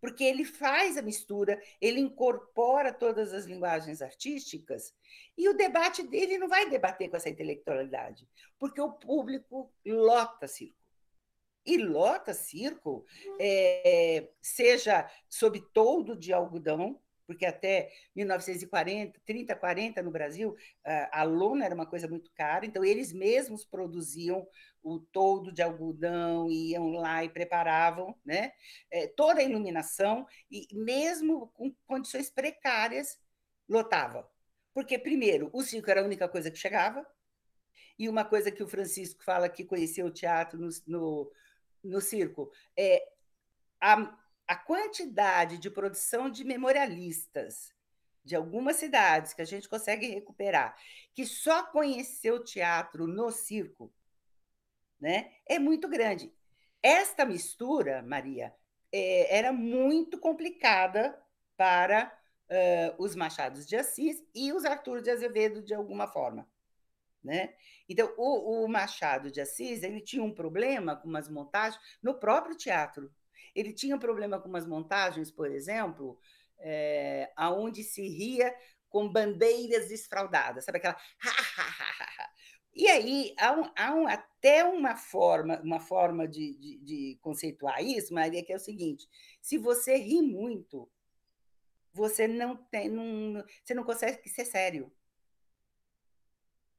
porque ele faz a mistura, ele incorpora todas as linguagens artísticas, e o debate dele não vai debater com essa intelectualidade, porque o público lota circo. E lota circo, é, seja sob toldo de algodão, porque até 1940, 30, 40 no Brasil, a lona era uma coisa muito cara, então eles mesmos produziam o toldo de algodão, iam lá e preparavam né? É, toda a iluminação, e mesmo com condições precárias, lotava. Porque, primeiro, o circo era a única coisa que chegava, e uma coisa que o Francisco fala que conheceu o teatro no, no, no circo é a a quantidade de produção de memorialistas de algumas cidades que a gente consegue recuperar, que só conheceu teatro no circo, né, é muito grande. Esta mistura, Maria, é, era muito complicada para uh, os Machados de Assis e os Arthur de Azevedo, de alguma forma. Né? Então, o, o Machado de Assis ele tinha um problema com umas montagens no próprio teatro ele tinha problema com umas montagens, por exemplo, é, aonde se ria com bandeiras desfraldadas, sabe aquela. e aí há, um, há um, até uma forma, uma forma de, de, de conceituar isso, Maria, que é o seguinte: se você ri muito, você não tem, não, você não consegue ser sério.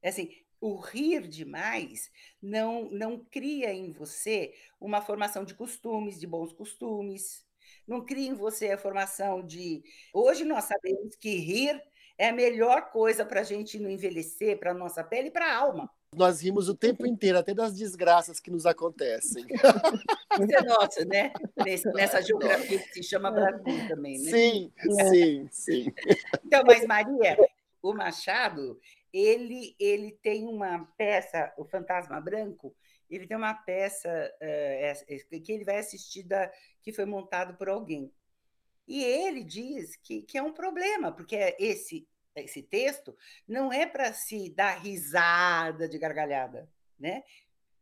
É assim, o rir demais não, não cria em você uma formação de costumes, de bons costumes, não cria em você a formação de. Hoje nós sabemos que rir é a melhor coisa para a gente não envelhecer, para a nossa pele e para a alma. Nós rimos o tempo inteiro, até das desgraças que nos acontecem. Isso é nosso, né? nessa geografia que se chama Brasil também, né? Sim, sim, sim. Então, mas Maria, o Machado, ele, ele tem uma peça, o Fantasma Branco, ele tem uma peça uh, que ele vai assistir da, que foi montado por alguém. E ele diz que, que é um problema, porque esse, esse texto não é para se dar risada de gargalhada, né?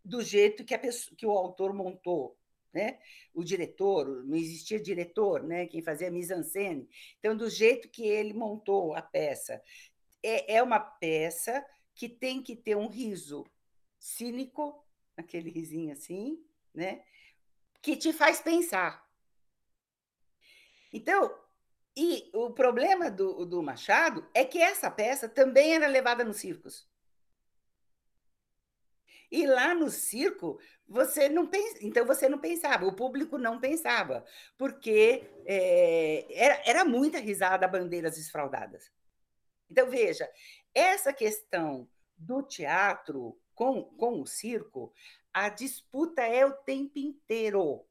do jeito que, a pessoa, que o autor montou. Né? O diretor, não existia diretor, né? quem fazia mise-en-scène. Então, do jeito que ele montou a peça, é, é uma peça que tem que ter um riso cínico, aquele risinho assim, né? Que te faz pensar. Então, e o problema do, do Machado é que essa peça também era levada nos circos. E lá no circo, você não pensa, então você não pensava, o público não pensava, porque é, era, era muita risada bandeiras esfraldadas. Então, veja, essa questão do teatro com, com o circo, a disputa é o tempo inteiro.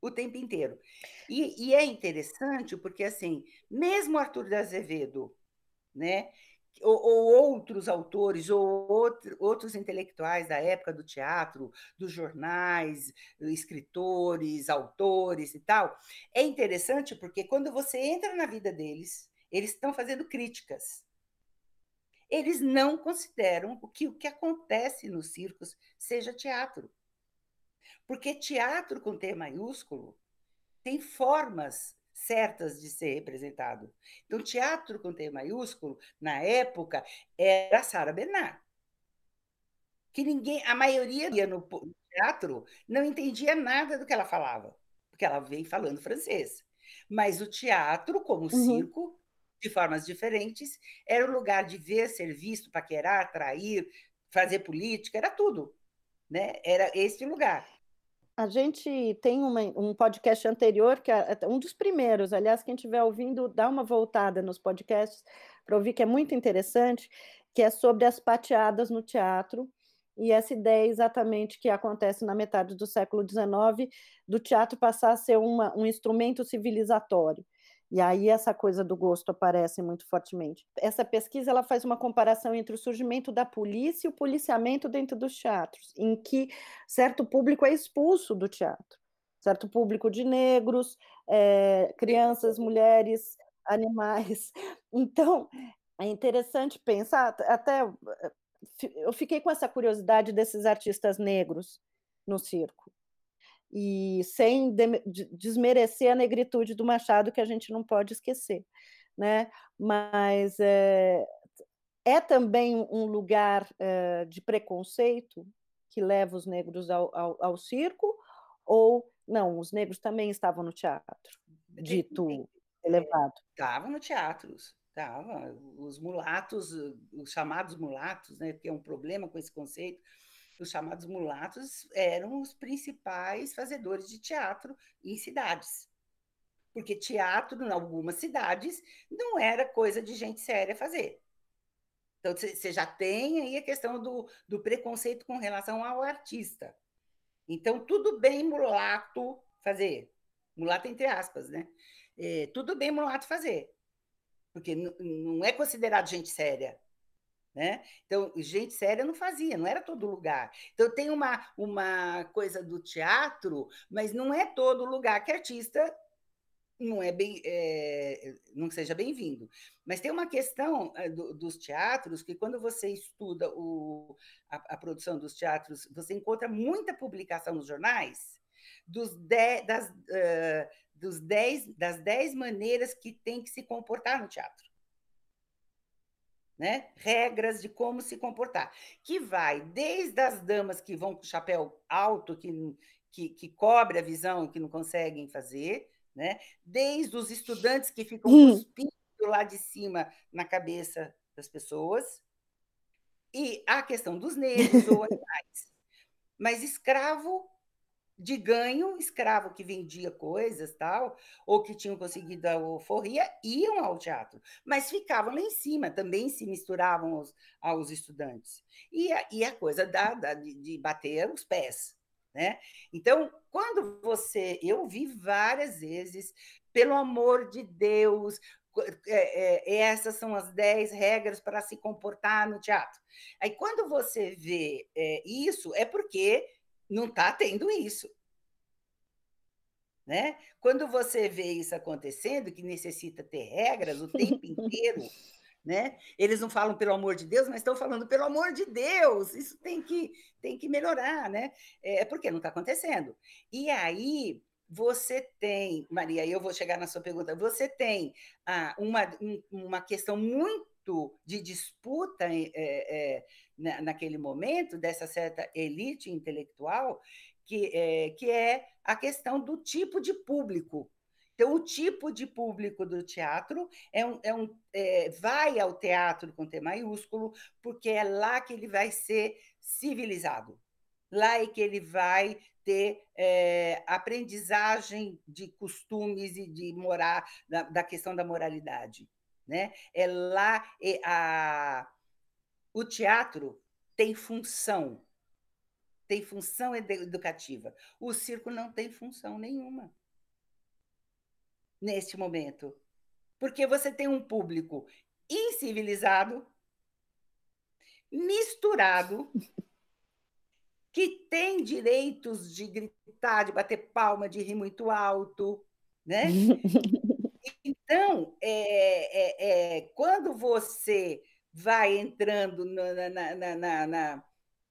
O tempo inteiro. E, e é interessante porque, assim, mesmo Arthur de Azevedo, né, ou, ou, outros autores, ou outro, outros intelectuais da época do teatro, dos jornais, escritores, autores e tal, é interessante porque quando você entra na vida deles, eles estão fazendo críticas. Eles não consideram que o que acontece nos circos seja teatro. Porque teatro com T maiúsculo tem formas certas de ser representado. Então, teatro com T maiúsculo, na época, era Sara Bernard. Que ninguém, a maioria no teatro não entendia nada do que ela falava, porque ela vem falando francês. Mas o teatro, como o uhum. circo, de formas diferentes, era o lugar de ver, ser visto, paquerar, atrair, fazer política, era tudo. Né? Era esse lugar. A gente tem uma, um podcast anterior, que é, é um dos primeiros, aliás, quem estiver ouvindo, dá uma voltada nos podcasts para ouvir, que é muito interessante, que é sobre as pateadas no teatro, e essa ideia exatamente que acontece na metade do século XIX, do teatro passar a ser uma, um instrumento civilizatório. E aí essa coisa do gosto aparece muito fortemente. Essa pesquisa ela faz uma comparação entre o surgimento da polícia e o policiamento dentro dos teatros, em que certo público é expulso do teatro, certo público de negros, é, crianças, mulheres, animais. Então é interessante pensar até eu fiquei com essa curiosidade desses artistas negros no circo e sem desmerecer a negritude do Machado, que a gente não pode esquecer, né? Mas é, é também um lugar é, de preconceito que leva os negros ao, ao, ao, circo, ou não, os negros também estavam no teatro, dito elevado. Estavam no teatro, estavam. Os mulatos, os chamados mulatos, né? Porque é um problema com esse conceito os chamados mulatos eram os principais fazedores de teatro em cidades. Porque teatro, em algumas cidades, não era coisa de gente séria fazer. Então, você já tem aí a questão do, do preconceito com relação ao artista. Então, tudo bem mulato fazer. Mulato entre aspas, né? É, tudo bem mulato fazer. Porque não é considerado gente séria. Né? Então, gente séria não fazia, não era todo lugar. Então, tem uma, uma coisa do teatro, mas não é todo lugar que artista não é bem é, não seja bem-vindo. Mas tem uma questão é, do, dos teatros que quando você estuda o, a, a, produção dos teatros, você encontra muita publicação nos jornais dos de, das, uh, dos dez, das dez maneiras que tem que se comportar no teatro né? regras de como se comportar, que vai desde as damas que vão com chapéu alto, que, que, que cobre a visão, que não conseguem fazer, né? desde os estudantes que ficam hum. cuspindo lá de cima na cabeça das pessoas, e a questão dos negros ou animais. Mas escravo de ganho, escravo que vendia coisas, tal, ou que tinham conseguido a alforria, iam ao teatro, mas ficavam lá em cima, também se misturavam aos, aos estudantes. E a, e a coisa da, da de, bater os pés. Né? Então, quando você. Eu vi várias vezes, pelo amor de Deus, é, é, essas são as 10 regras para se comportar no teatro. Aí, quando você vê é, isso, é porque não está tendo isso. Né? Quando você vê isso acontecendo, que necessita ter regras o tempo inteiro, né? Eles não falam pelo amor de Deus, mas estão falando pelo amor de Deus. Isso tem que, tem que melhorar, né? É porque não está acontecendo. E aí você tem, Maria, eu vou chegar na sua pergunta, você tem ah, uma, uma questão muito de disputa é, é, naquele momento, dessa certa elite intelectual, que é, que é a questão do tipo de público. Então, o tipo de público do teatro é um, é um, é, vai ao teatro com T maiúsculo, porque é lá que ele vai ser civilizado. Lá é que ele vai ter é, aprendizagem de costumes e de morar, da, da questão da moralidade. Né? É lá é a, o teatro tem função, tem função educativa. O circo não tem função nenhuma neste momento. Porque você tem um público incivilizado, misturado, que tem direitos de gritar, de bater palma, de rir muito alto, né? Então, é, é, é, quando você vai entrando na, na, na, na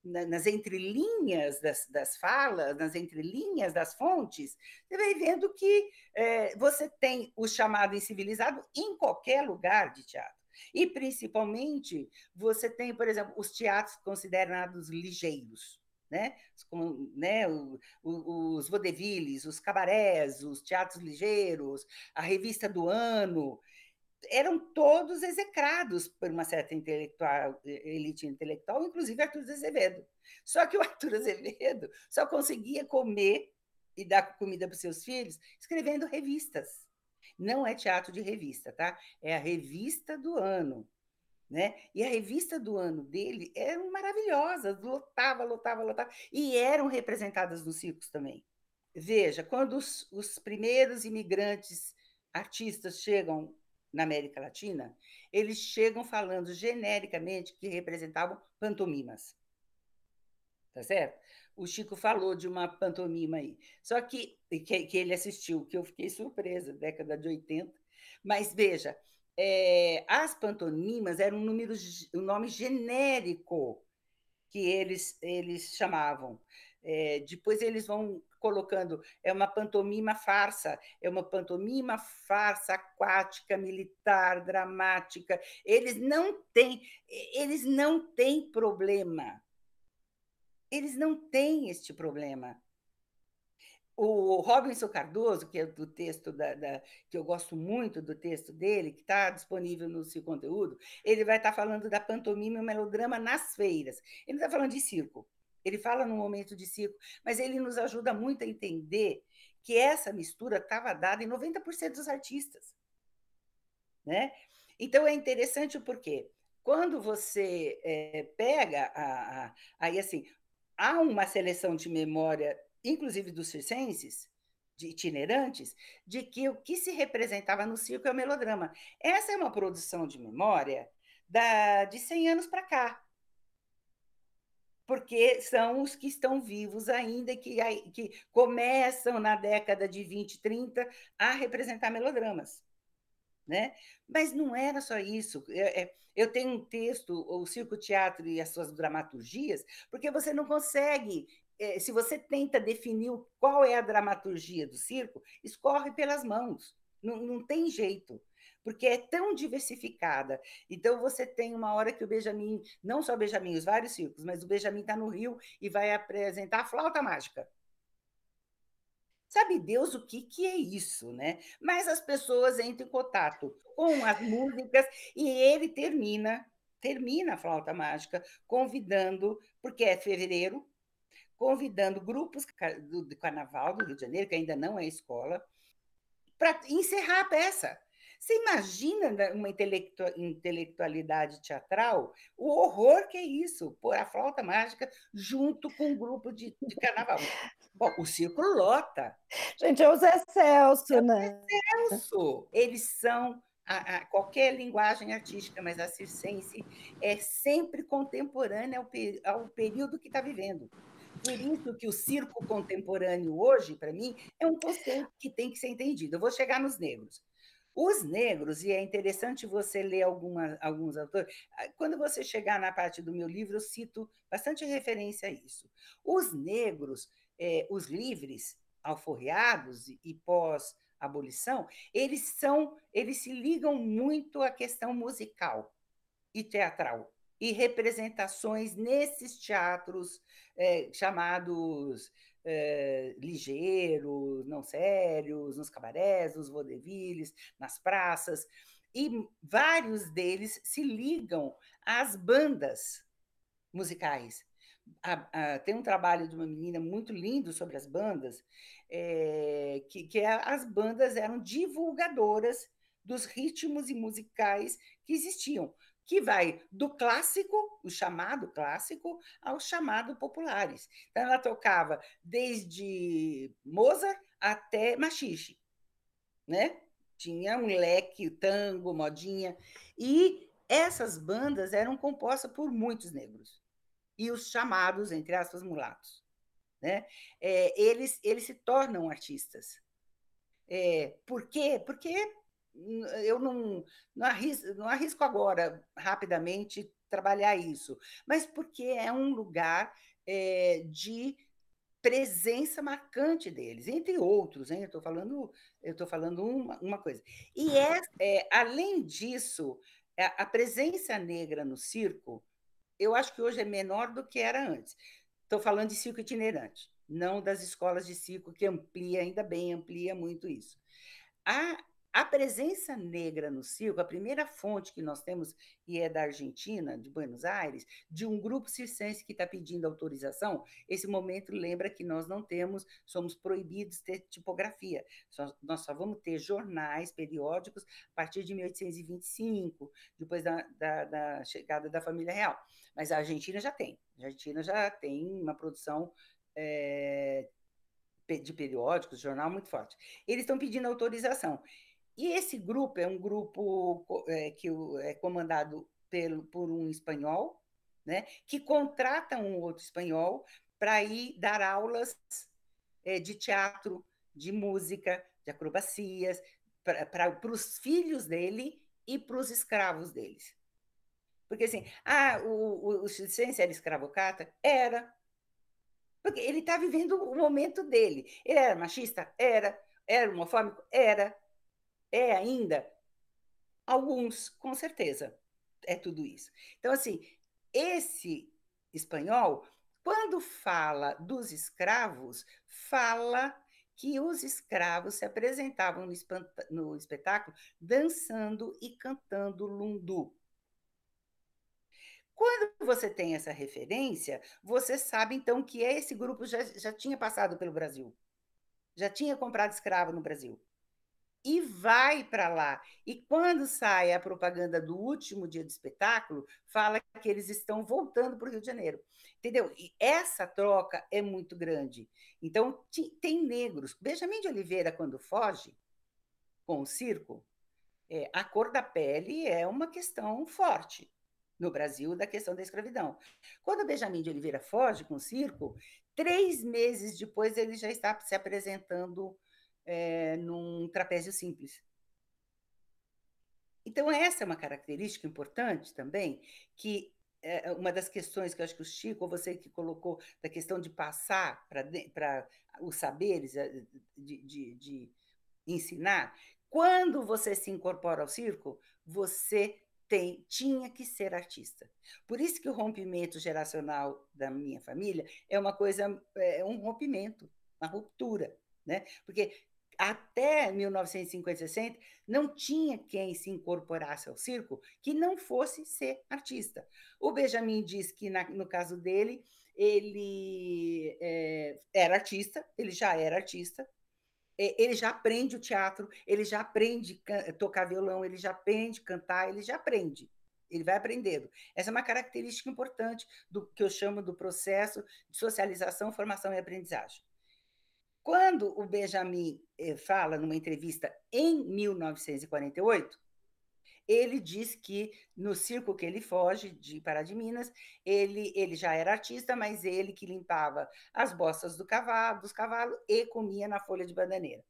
nas entrelinhas das, das, falas, nas entrelinhas das fontes, você vai vendo que é, você tem o chamado incivilizado em qualquer lugar de teatro. E, principalmente, você tem, por exemplo, os teatros considerados ligeiros. Né? Com, né, o, o, os vaudevilles, os cabarés, os teatros ligeiros, a revista do ano, eram todos execrados por uma certa intelectual, elite intelectual, inclusive Arthur Azevedo. Só que o Arthur Azevedo só conseguia comer e dar comida para os seus filhos escrevendo revistas. Não é teatro de revista, tá? É a revista do ano. Né? E a revista do ano dele eram maravilhosas, lotava, lotava, lotava, e eram representadas nos circos também. Veja, quando os, os primeiros imigrantes artistas chegam na América Latina, eles chegam falando genericamente que representavam pantomimas. Tá certo? O Chico falou de uma pantomima aí. Só que, que, que ele assistiu, que eu fiquei surpresa, década de 80. Mas veja, é, as pantomimas eram um, número, um nome genérico que eles, eles chamavam. É, depois eles vão colocando, é uma pantomima farsa, é uma pantomima farsa aquática, militar, dramática. Eles não têm, eles não têm problema. Eles não têm este problema. O Robinson Cardoso, que é do texto da, da, que eu gosto muito do texto dele, que está disponível no seu conteúdo, ele vai estar tá falando da pantomima e melodrama nas feiras. Ele está falando de circo. Ele fala no momento de circo, mas ele nos ajuda muito a entender que essa mistura estava dada em 90% dos artistas. Né? Então é interessante porque quando você é, pega a, a, aí assim há uma seleção de memória, inclusive dos circenses, de itinerantes, de que o que se representava no circo é o melodrama. Essa é uma produção de memória da, de 100 anos para cá porque são os que estão vivos ainda, que, que começam na década de 20, 30 a representar melodramas. Né? Mas não era só isso. É, é, eu tenho um texto, o Circo Teatro e as suas dramaturgias, porque você não consegue, se você tenta definir qual é a dramaturgia do circo, escorre pelas mãos. Não, não tem jeito porque é tão diversificada. Então, você tem uma hora que o Benjamin, não só o Benjamin, os vários circos, mas o Benjamin está no Rio e vai apresentar a flauta mágica. Sabe Deus o que, que é isso, né? Mas as pessoas entram em contato com as músicas e ele termina, termina a flauta mágica convidando, porque é fevereiro, convidando grupos do, carnaval do Rio de Janeiro, que ainda não é escola, para encerrar a peça. Você imagina né, uma intelectualidade teatral? O horror que é isso, pôr a flauta mágica junto com um grupo de, de carnaval. Bom, o circo lota. Gente, é o Zé Celso, é né? Zé Celso. Eles são a, a, qualquer linguagem artística, mas a circense é sempre contemporânea ao, ao período que está vivendo. Por isso que o circo contemporâneo hoje, para mim, é um conceito que tem que ser entendido. Eu vou chegar nos negros. Os negros, e é interessante você ler alguma, alguns autores, ah, quando você chegar na parte do meu livro, eu cito bastante referência a isso. Os negros, é, os livres, alforreados e pós-abolição, eles são, eles se ligam muito à questão musical e teatral e representações nesses teatros é, chamados é, ligeiros, não sérios, nos cabarés, nos vaudevilles, nas praças, e vários deles se ligam às bandas musicais. A, a, tem um trabalho de uma menina muito lindo sobre as bandas, é, que, que é, as bandas eram divulgadoras dos ritmos e musicais que existiam que vai do clássico, o chamado clássico, ao chamado populares. Então, ela tocava desde Mozart até machixe, né? Tinha um leque, tango, modinha. E essas bandas eram compostas por muitos negros. E os chamados, entre aspas, mulatos. Né? É, eles, eles se tornam artistas. É, por quê? Porque eu não, não, arrisco, não arrisco agora, rapidamente, trabalhar isso, mas porque é um lugar é, de presença marcante deles, entre outros, hein? Eu estou falando, eu estou falando uma, uma coisa. E é, é além disso, a presença negra no circo, eu acho que hoje é menor do que era antes. Estou falando de circo itinerante, não das escolas de circo que amplia, ainda bem, amplia muito isso. A, a presença negra no circo, a primeira fonte que nós temos, e é da Argentina, de Buenos Aires, de um grupo circense que está pedindo autorização, esse momento lembra que nós não temos, somos proibidos ter tipografia. Só, nós só vamos ter jornais, periódicos, a partir de 1825, depois da, da, da chegada da família real. Mas a Argentina já tem. A Argentina já tem uma produção é, de periódicos, jornal muito forte. Eles estão pedindo autorização. E esse grupo é um grupo é, que é comandado pelo, por um espanhol, né, que contrata um outro espanhol para ir dar aulas é, de teatro, de música, de acrobacias, para os filhos dele e para os escravos deles. Porque assim, ah, o, o, o Ciência era escravocata? Era. Porque ele está vivendo o momento dele. Ele era machista? Era. Era homofóbico? Era. É ainda? Alguns, com certeza. É tudo isso. Então, assim, esse espanhol, quando fala dos escravos, fala que os escravos se apresentavam no, no espetáculo dançando e cantando lundu. Quando você tem essa referência, você sabe então que esse grupo já, já tinha passado pelo Brasil, já tinha comprado escravo no Brasil e vai para lá. E quando sai a propaganda do último dia do espetáculo, fala que eles estão voltando para o Rio de Janeiro. Entendeu? E essa troca é muito grande. Então, tem negros. Benjamin de Oliveira, quando foge com o circo, é, a cor da pele é uma questão forte no Brasil da questão da escravidão. Quando Benjamin de Oliveira foge com o circo, três meses depois ele já está se apresentando é, num trapézio simples. Então, essa é uma característica importante também, que é uma das questões que eu acho que o Chico, ou você que colocou, da questão de passar para os saberes, eh, de, de, de ensinar, quando você se incorpora ao circo, você tem, tinha que ser artista. Por isso que o rompimento geracional da minha família é uma coisa, é um rompimento, uma ruptura, né? Porque até 1950, 60, não tinha quem se incorporasse ao circo que não fosse ser artista. O Benjamin diz que, na, no caso dele, ele é, era artista, ele já era artista, é, ele já aprende o teatro, ele já aprende tocar violão, ele já aprende cantar, ele já aprende. Ele vai aprendendo. Essa é uma característica importante do que eu chamo do processo de socialização, formação e aprendizagem. Quando o Benjamin eh, fala numa entrevista em 1948, ele diz que no circo que ele foge de Pará de Minas, ele, ele já era artista, mas ele que limpava as bostas do cavalo, dos cavalos e comia na folha de bananeira.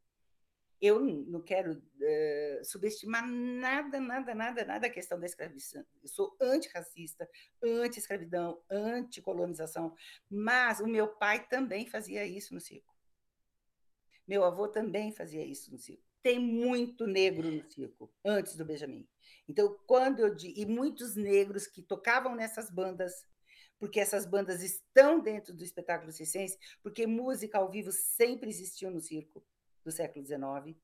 Eu não quero uh, subestimar nada, nada, nada, nada a questão da escravização. Eu sou antirracista, anti-escravidão, anti-colonização, mas o meu pai também fazia isso no circo. Meu avô também fazia isso no circo. Tem muito negro no circo, antes do Benjamin. Então, quando eu. E muitos negros que tocavam nessas bandas, porque essas bandas estão dentro do espetáculo circense, porque música ao vivo sempre existiu no circo do século XIX.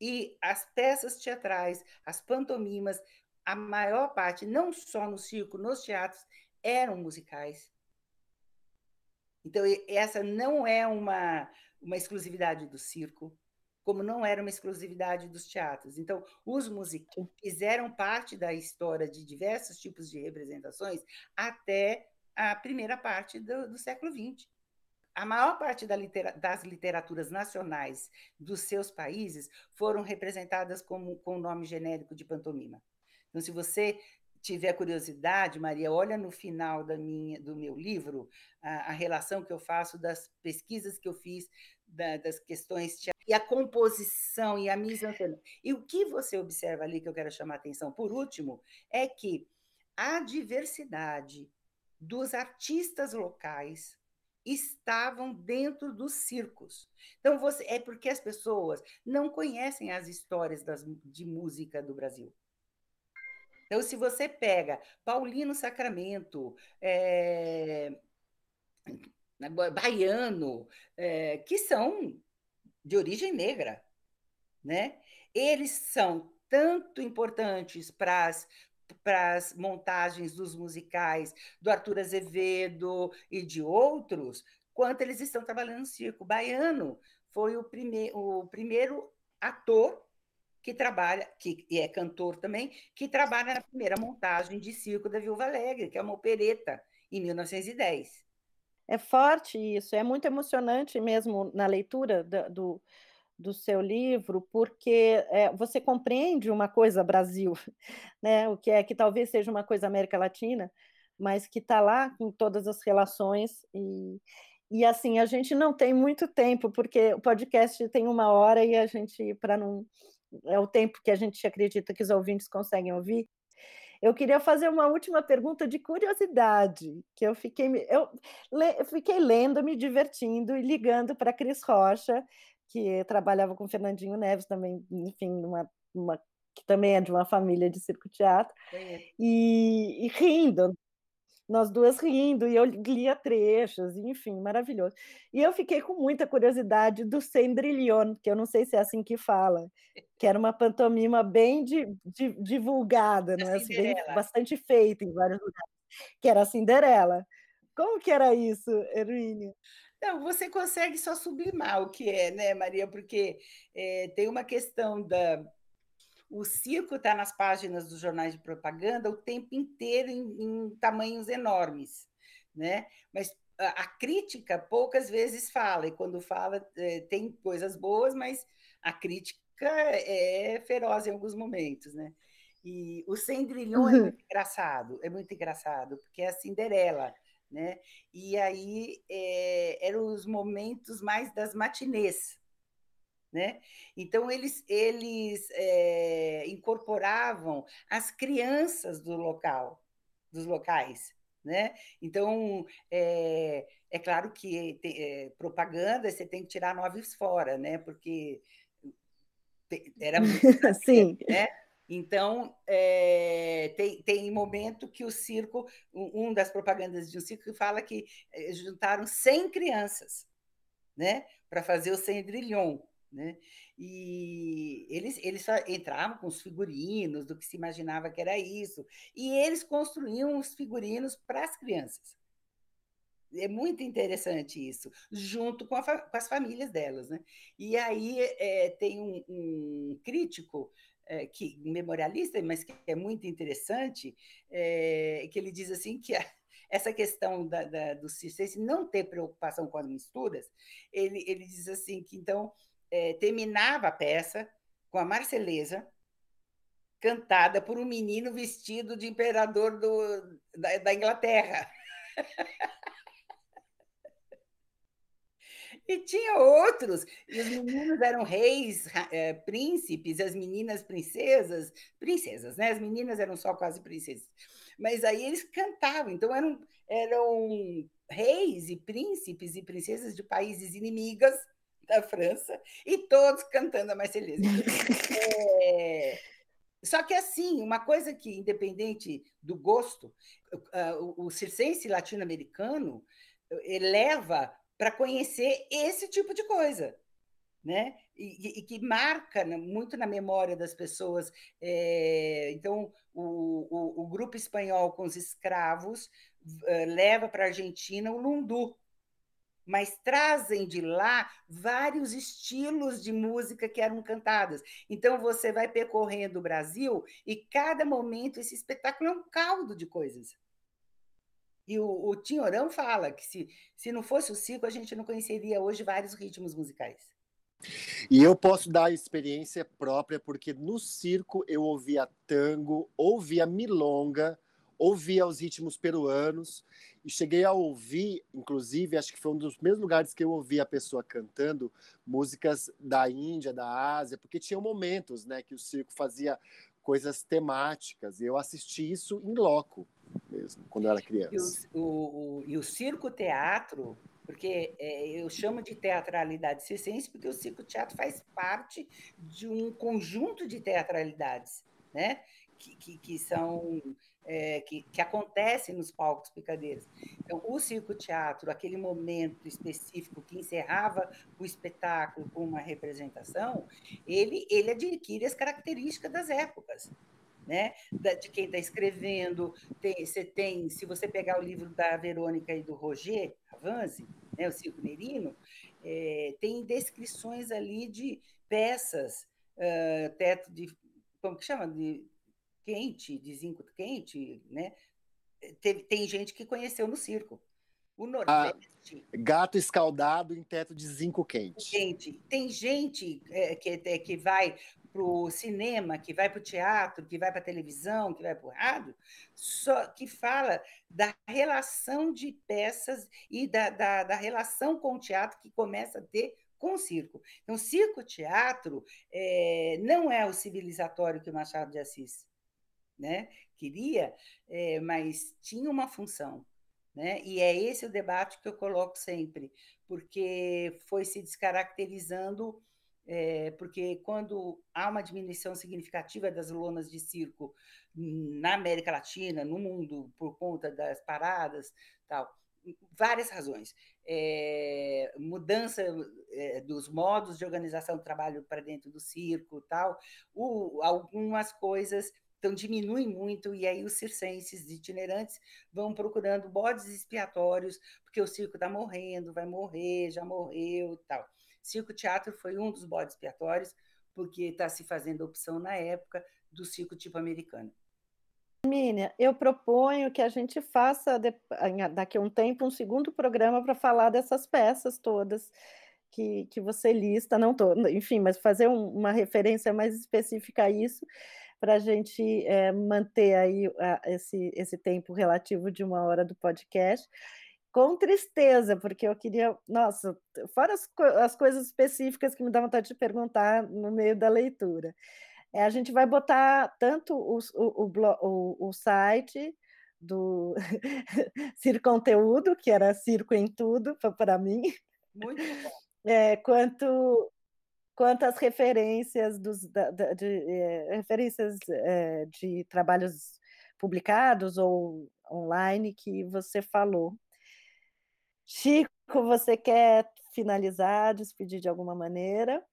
E as peças teatrais, as pantomimas, a maior parte, não só no circo, nos teatros, eram musicais. Então, essa não é uma, uma exclusividade do circo, como não era uma exclusividade dos teatros. Então, os musicais fizeram parte da história de diversos tipos de representações até a primeira parte do, do século XX. A maior parte da litera das literaturas nacionais dos seus países foram representadas como, com o nome genérico de pantomima. Então, se você tiver curiosidade, Maria, olha no final da minha, do meu livro a, a relação que eu faço das pesquisas que eu fiz, da, das questões e a composição e a mise. E o que você observa ali que eu quero chamar a atenção, por último, é que a diversidade dos artistas locais estavam dentro dos circos. Então você é porque as pessoas não conhecem as histórias das, de música do Brasil. Então, se você pega Paulino Sacramento, é, baiano, é, que são de origem negra, né? eles são tanto importantes para as para as montagens dos musicais do Arthur Azevedo e de outros, quanto eles estão trabalhando no circo. Baiano foi o, prime o primeiro ator que trabalha, que é cantor também, que trabalha na primeira montagem de circo da Viúva Alegre, que é uma opereta, em 1910. É forte isso, é muito emocionante mesmo na leitura do, do, seu livro, porque é, você compreende uma coisa Brasil, né? o que é que talvez seja uma coisa América Latina, mas que está lá com todas as relações e, e assim a gente não tem muito tempo porque o podcast tem uma hora e a gente para não é o tempo que a gente acredita que os ouvintes conseguem ouvir. Eu queria fazer uma última pergunta de curiosidade, que eu fiquei, eu, eu fiquei lendo, me divertindo e ligando para Cris Rocha, que trabalhava com Fernandinho Neves também, enfim, numa, uma, que também é de uma família de circo teatro, é. e, e rindo nós duas rindo, e eu lia trechos, enfim, maravilhoso. E eu fiquei com muita curiosidade do Cendrillon, que eu não sei se é assim que fala, que era uma pantomima bem de, de, divulgada, né? assim, bem, bastante feita em vários lugares, que era a Cinderela. Como que era isso, Hermínio? Não, você consegue só sublimar o que é, né, Maria? Porque é, tem uma questão da, o circo está nas páginas dos jornais de propaganda o tempo inteiro em, em tamanhos enormes, né? Mas a, a, crítica poucas vezes fala, e quando fala é, tem coisas boas, mas a crítica é feroz em alguns momentos, né? E o Cendrillon é muito engraçado, é muito engraçado, porque é a Cinderela, né? E aí é, eram os momentos mais das matinês, né? Então, eles, eles é, incorporavam as crianças do local, dos locais. Né? Então, é, é claro que é, propaganda você tem que tirar noves fora, né? porque era muito. Sim. Né? Então, é, tem, tem momento que o circo, um, um das propagandas de um circo fala que juntaram 100 crianças né, para fazer o Cendrillon. Né? E eles, eles só entravam com os figurinos do que se imaginava que era isso. E eles construíam os figurinos para as crianças. É muito interessante isso, junto com, a, com as famílias delas. Né? E aí é, tem um, um crítico é, que memorialista, mas que é muito interessante, é, que ele diz assim que a, essa questão da, da, do circense não ter preocupação com as misturas, ele, ele diz assim que então é, terminava a peça com a Marceleza, cantada por um menino vestido de imperador do, da, da Inglaterra. E tinha outros, e os meninos eram reis, é, príncipes, as meninas princesas, princesas, né? As meninas eram só quase princesas. Mas aí eles cantavam, então eram, eram reis e príncipes e princesas de países inimigas da França, e todos cantando a Marselhesa. É, só que, assim, uma coisa que, independente do gosto, o, o circense latino-americano eleva para conhecer esse tipo de coisa. Né? E, e, que marca muito na memória das pessoas. É, então, o, o, o, grupo espanhol com os escravos uh, leva para a Argentina o lundu, mas trazem de lá vários estilos de música que eram cantadas. Então você vai percorrendo o Brasil e cada momento esse espetáculo é um caldo de coisas. E o, o Tinhorão fala que se, se não fosse o circo, a gente não conheceria hoje vários ritmos musicais. E eu posso dar a experiência própria, porque no circo eu ouvia tango, ouvia milonga, ouvia os ritmos peruanos e cheguei a ouvir, inclusive, acho que foi um dos mesmos lugares que eu ouvi a pessoa cantando músicas da Índia, da Ásia, porque tinha momentos, né, que o circo fazia coisas temáticas. E eu assisti isso em loco mesmo, quando eu era criança. E o, o, o, e o circo-teatro, porque é, eu chamo de teatralidade circense, porque o circo-teatro faz parte de um conjunto de teatralidades né? que, que, que são é, que, que nos palcos picadeiros. Então, o circo-teatro, aquele momento específico que encerrava o espetáculo com uma representação, ele, ele adquire as características das épocas. Né? de quem está escrevendo, tem, você tem, se você pegar o livro da Verônica e do Roger Avanzi, né, o Circo Nerino, é, tem descrições ali de peças, uh, teto de, como que chama? De quente, de zinco quente, né? Tem, tem gente que conheceu no circo. O Nordeste. Ah, gato escaldado em teto de zinco quente. quente. Tem gente é, que, é, que vai para o cinema, que vai para o teatro, que vai para a televisão, que vai para o rádio, só que fala da relação de peças e da, da, da relação com o teatro que começa a ter com o circo. Então, circo-teatro é, não é o civilizatório que o Machado de Assis né, queria, é, mas tinha uma função. Né? E é esse o debate que eu coloco sempre, porque foi se descaracterizando, é, porque quando há uma diminuição significativa das lonas de circo na América Latina, no mundo, por conta das paradas, tal, várias razões. É, mudança é, dos modos de organização do trabalho para dentro do circo, tal, o, algumas coisas então, diminui muito, e aí os circenses itinerantes vão procurando bodes expiatórios, porque o circo está morrendo, vai morrer, já morreu tal. Circo-teatro foi um dos bodes expiatórios, porque está se fazendo opção na época do circo tipo americano. Hermínia, eu proponho que a gente faça daqui a um tempo um segundo programa para falar dessas peças todas que, que você lista, não tô, enfim, mas fazer um, uma referência mais específica a isso, para a gente é, manter aí esse, esse tempo relativo de uma hora do podcast com tristeza, porque eu queria, nossa, fora as, as coisas específicas que me dá vontade de perguntar no meio da leitura. É, a gente vai botar tanto o, o, o, o site do Circo Conteúdo, que era Circo em Tudo para mim. É, quanto quantas referências dos, da, de, é, referências é, de trabalhos publicados ou online que você falou. Chico, você quer finalizar, despedir de alguma maneira?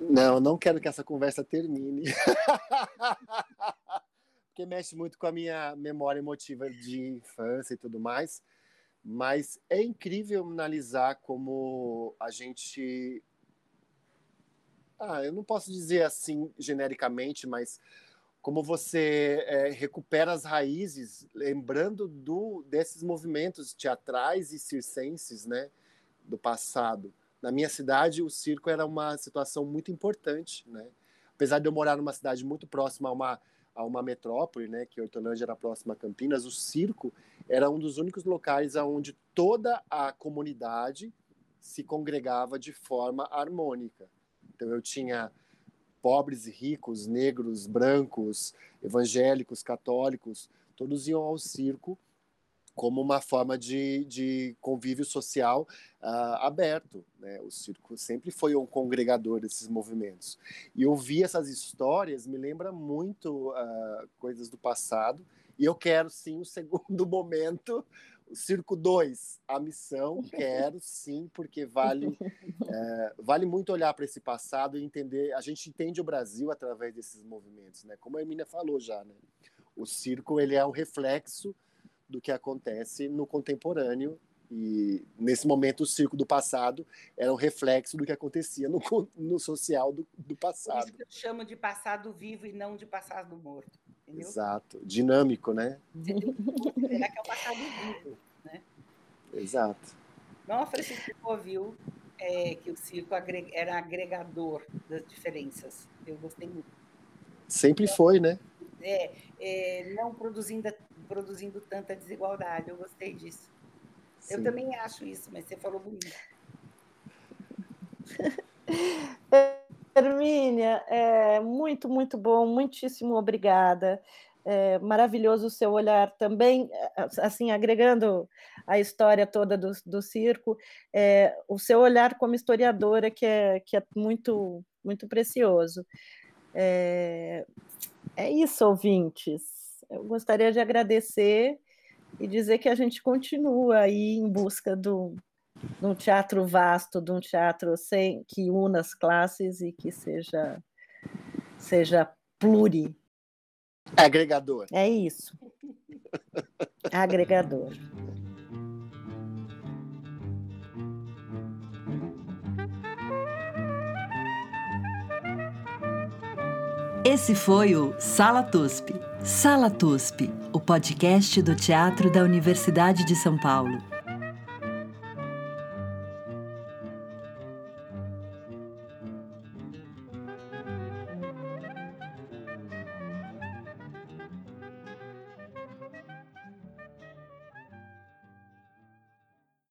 Não, não quero que essa conversa termine. Porque mexe muito com a minha memória emotiva de infância e tudo mais. Mas é incrível analisar como a gente ah, eu não posso dizer assim genericamente, mas como você é, recupera as raízes, lembrando do, desses movimentos teatrais e circenses, né, do passado. Na minha cidade, o circo era uma situação muito importante, né? Apesar de eu morar numa cidade muito próxima a uma a uma metrópole, né, que Hortolândia era próxima a Campinas, o circo era um dos únicos locais onde toda a comunidade se congregava de forma harmônica. Então eu tinha pobres e ricos, negros, brancos, evangélicos, católicos, todos iam ao circo como uma forma de, de convívio social uh, aberto. Né? O circo sempre foi um congregador desses movimentos. E ouvir essas histórias me lembra muito uh, coisas do passado. E eu quero, sim, um segundo momento Circo 2, a missão, quero sim, porque vale, é, vale muito olhar para esse passado e entender. A gente entende o Brasil através desses movimentos, né? Como a Emília falou já, né? O circo ele é um reflexo do que acontece no contemporâneo e nesse momento o circo do passado era um reflexo do que acontecia no, no social do, do passado. Por isso que eu chamo de passado vivo e não de passado morto. Entendeu? Exato, dinâmico, né? Será que é o passado vivo, né? Exato. Não a Francisco ouviu é, que o circo era agregador das diferenças. Eu gostei muito. Sempre foi, né? É, é, não produzindo, produzindo tanta desigualdade. Eu gostei disso. Sim. Eu também acho isso, mas você falou bonito. Hermínia, é, muito, muito bom, muitíssimo obrigada. É, maravilhoso o seu olhar também, assim, agregando a história toda do, do circo, é, o seu olhar como historiadora, que é, que é muito, muito precioso. É, é isso, ouvintes. Eu gostaria de agradecer e dizer que a gente continua aí em busca do, de um teatro vasto, de um teatro sem, que una as classes e que seja, seja pluri. Agregador. É isso. Agregador. Esse foi o Sala TUSP. Sala TUSP, o podcast do Teatro da Universidade de São Paulo.